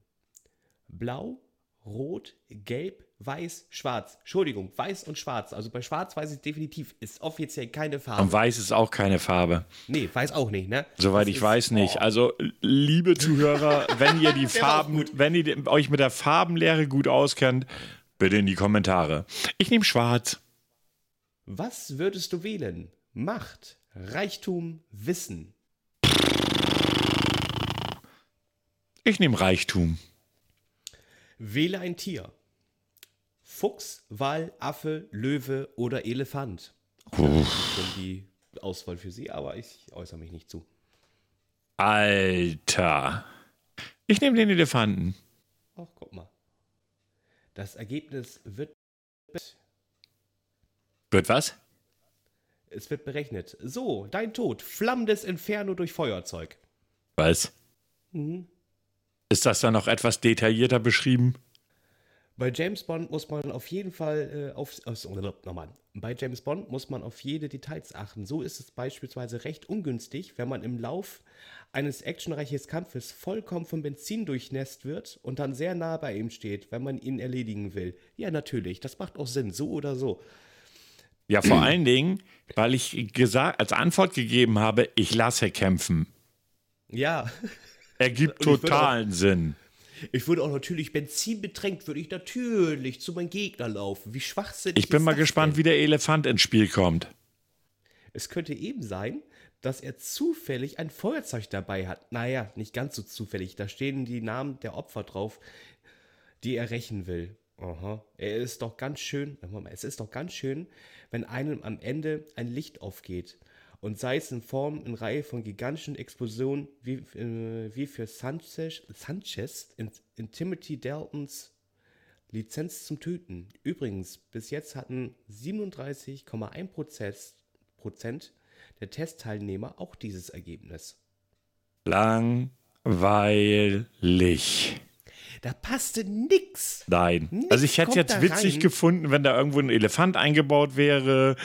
Blau, Rot, Gelb, Weiß, Schwarz. Entschuldigung, Weiß und Schwarz. Also bei Schwarz weiß ich definitiv, ist offiziell keine Farbe. Und weiß ist auch keine Farbe. nee, Weiß auch nicht, ne? Soweit Das ich ist- weiß nicht. Oh, Also, liebe Zuhörer, wenn ihr die Farben, wenn ihr euch mit der Farbenlehre gut auskennt, bitte in die Kommentare. Ich nehme schwarz. Was würdest du wählen? Macht, Reichtum, Wissen. Ich nehme Reichtum. Wähle ein Tier. Fuchs, Wal, Affe, Löwe oder Elefant. Schon die Auswahl für Sie, aber ich äußere mich nicht zu. Alter. Ich nehme den Elefanten. Ach, guck mal. Das Ergebnis wird. Wird was? Es wird berechnet. So, dein Tod. Flammendes Inferno durch Feuerzeug. Was? Ist das dann noch etwas detaillierter beschrieben? Bei James Bond muss man auf jeden Fall äh, auf. auf nochmal. Bei James Bond muss man auf jede Details achten. So ist es beispielsweise recht ungünstig, wenn man im Lauf eines actionreichen Kampfes vollkommen vom Benzin durchnässt wird und dann sehr nah bei ihm steht, wenn man ihn erledigen will. Ja, natürlich, das macht auch Sinn, so oder so. Ja, vor allen Dingen, weil ich gesagt, als Antwort gegeben habe, ich lasse kämpfen. Ja, Ergibt totalen Sinn. ich würde auch natürlich benzinbetränkt, würde ich natürlich zu meinem Gegner laufen. Wie schwachsinnig Ich bin mal gespannt, denn? wie der Elefant ins Spiel kommt. Es könnte eben sein, dass er zufällig ein Feuerzeug dabei hat. Naja, nicht ganz so zufällig. Da stehen die Namen der Opfer drauf, die er rächen will. Aha. Er ist doch ganz schön, es ist doch ganz schön, wenn einem am Ende ein Licht aufgeht. Und sei es in Form in Reihe von gigantischen Explosionen, wie, äh, wie für Sanchez, Sanchez in, in Timothy Daltons Lizenz zum Töten. Übrigens, bis jetzt hatten 37,1 Prozent- Prozent der Testteilnehmer auch dieses Ergebnis. Langweilig. Da passte nix. Nein. Nichts also ich hätte jetzt witzig rein. gefunden, wenn da irgendwo ein Elefant eingebaut wäre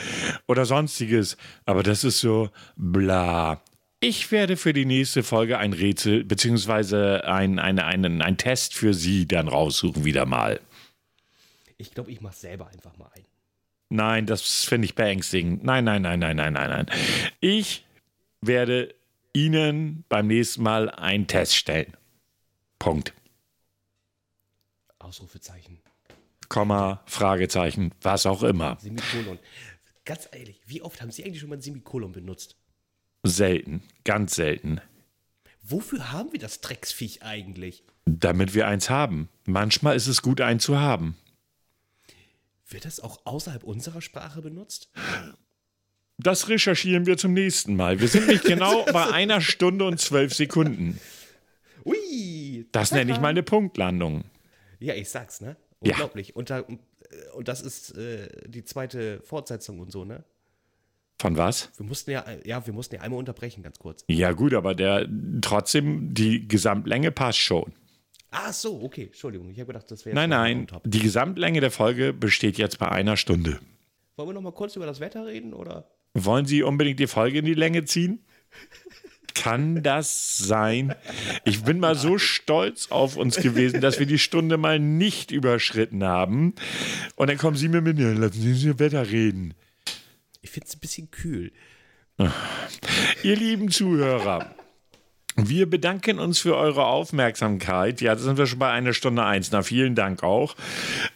oder sonstiges. Aber das ist so bla. Ich werde für die nächste Folge ein Rätsel beziehungsweise ein, ein, einen, ein Test für Sie dann raussuchen wieder mal. Ich glaube, ich mache selber einfach mal ein. Nein, das finde ich beängstigend. Nein, nein, nein, nein, nein, nein, nein. Ich werde Ihnen beim nächsten Mal einen Test stellen. Punkt. Ausrufezeichen. Komma, Fragezeichen, was auch immer. Semikolon. Ganz ehrlich, wie oft haben Sie eigentlich schon mal ein Semikolon benutzt? Selten, ganz selten. Wofür haben wir das Drecksviech eigentlich? Damit wir eins haben. Manchmal ist es gut, einen zu haben. Wird das auch außerhalb unserer Sprache benutzt? Das recherchieren wir zum nächsten Mal. Wir sind nicht genau bei einer Stunde und zwölf Sekunden. Ui! Das nenne ich mal eine Punktlandung. Ja, ich sag's, ne? Ja. Unglaublich. Und, da, und das ist äh, die zweite Fortsetzung und so, ne? Von was? Wir mussten ja, ja, wir mussten ja einmal unterbrechen, ganz kurz. Ja, gut, aber der trotzdem, die Gesamtlänge passt schon. Ach so, okay, Entschuldigung. Ich habe gedacht, das wäre Nein, nein. Die Gesamtlänge der Folge besteht jetzt bei einer Stunde. Wollen wir noch mal kurz über das Wetter reden oder? Wollen Sie unbedingt die Folge in die Länge ziehen? Kann das sein? Ich bin mal so stolz auf uns gewesen, dass wir die Stunde mal nicht überschritten haben. Und dann kommen Sie mir mit, ja, lassen Sie uns über Wetter reden. Ich finde es ein bisschen kühl. Ihr lieben Zuhörer, wir bedanken uns für eure Aufmerksamkeit. Ja, da sind wir schon bei einer Stunde eins. Na, vielen Dank auch.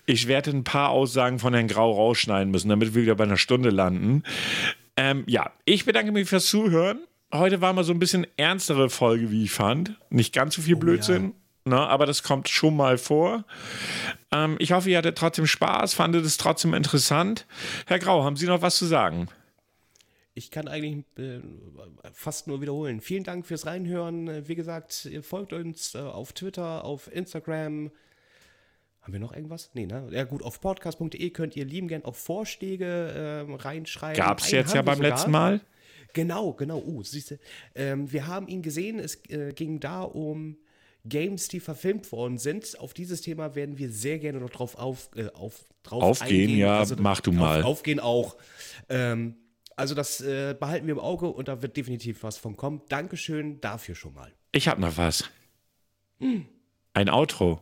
Ich werde ein paar Aussagen von Herrn Grau rausschneiden müssen, damit wir wieder bei einer Stunde landen. Ähm, ja, ich bedanke mich fürs Zuhören. Heute war mal so ein bisschen ernstere Folge, wie ich fand. Nicht ganz so viel Blödsinn. Ne, aber das kommt schon mal vor. Ähm, ich hoffe, ihr hattet trotzdem Spaß, fandet es trotzdem interessant. Herr Grau, haben Sie noch was zu sagen? Ich kann eigentlich äh, fast nur wiederholen. Vielen Dank fürs Reinhören. Äh, Wie gesagt, ihr folgt uns äh, auf Twitter, auf Instagram. Haben wir noch irgendwas? Nee, ne? Ja gut, auf podcast.de könnt ihr lieben gern auch Vorschläge ähm, reinschreiben. Gab es jetzt ja beim sogar. letzten Mal. Genau, genau. Oh, siehst du. Ähm, wir haben ihn gesehen. Es äh, ging da um Games, die verfilmt worden sind. Auf dieses Thema werden wir sehr gerne noch drauf, auf, äh, auf, drauf Aufgehen, eingehen. ja, mach du mal. Aufgehen auch. Ähm, also das äh, behalten wir im Auge und da wird definitiv was von kommen. Dankeschön dafür schon mal. Ich habe noch was. Ein Outro.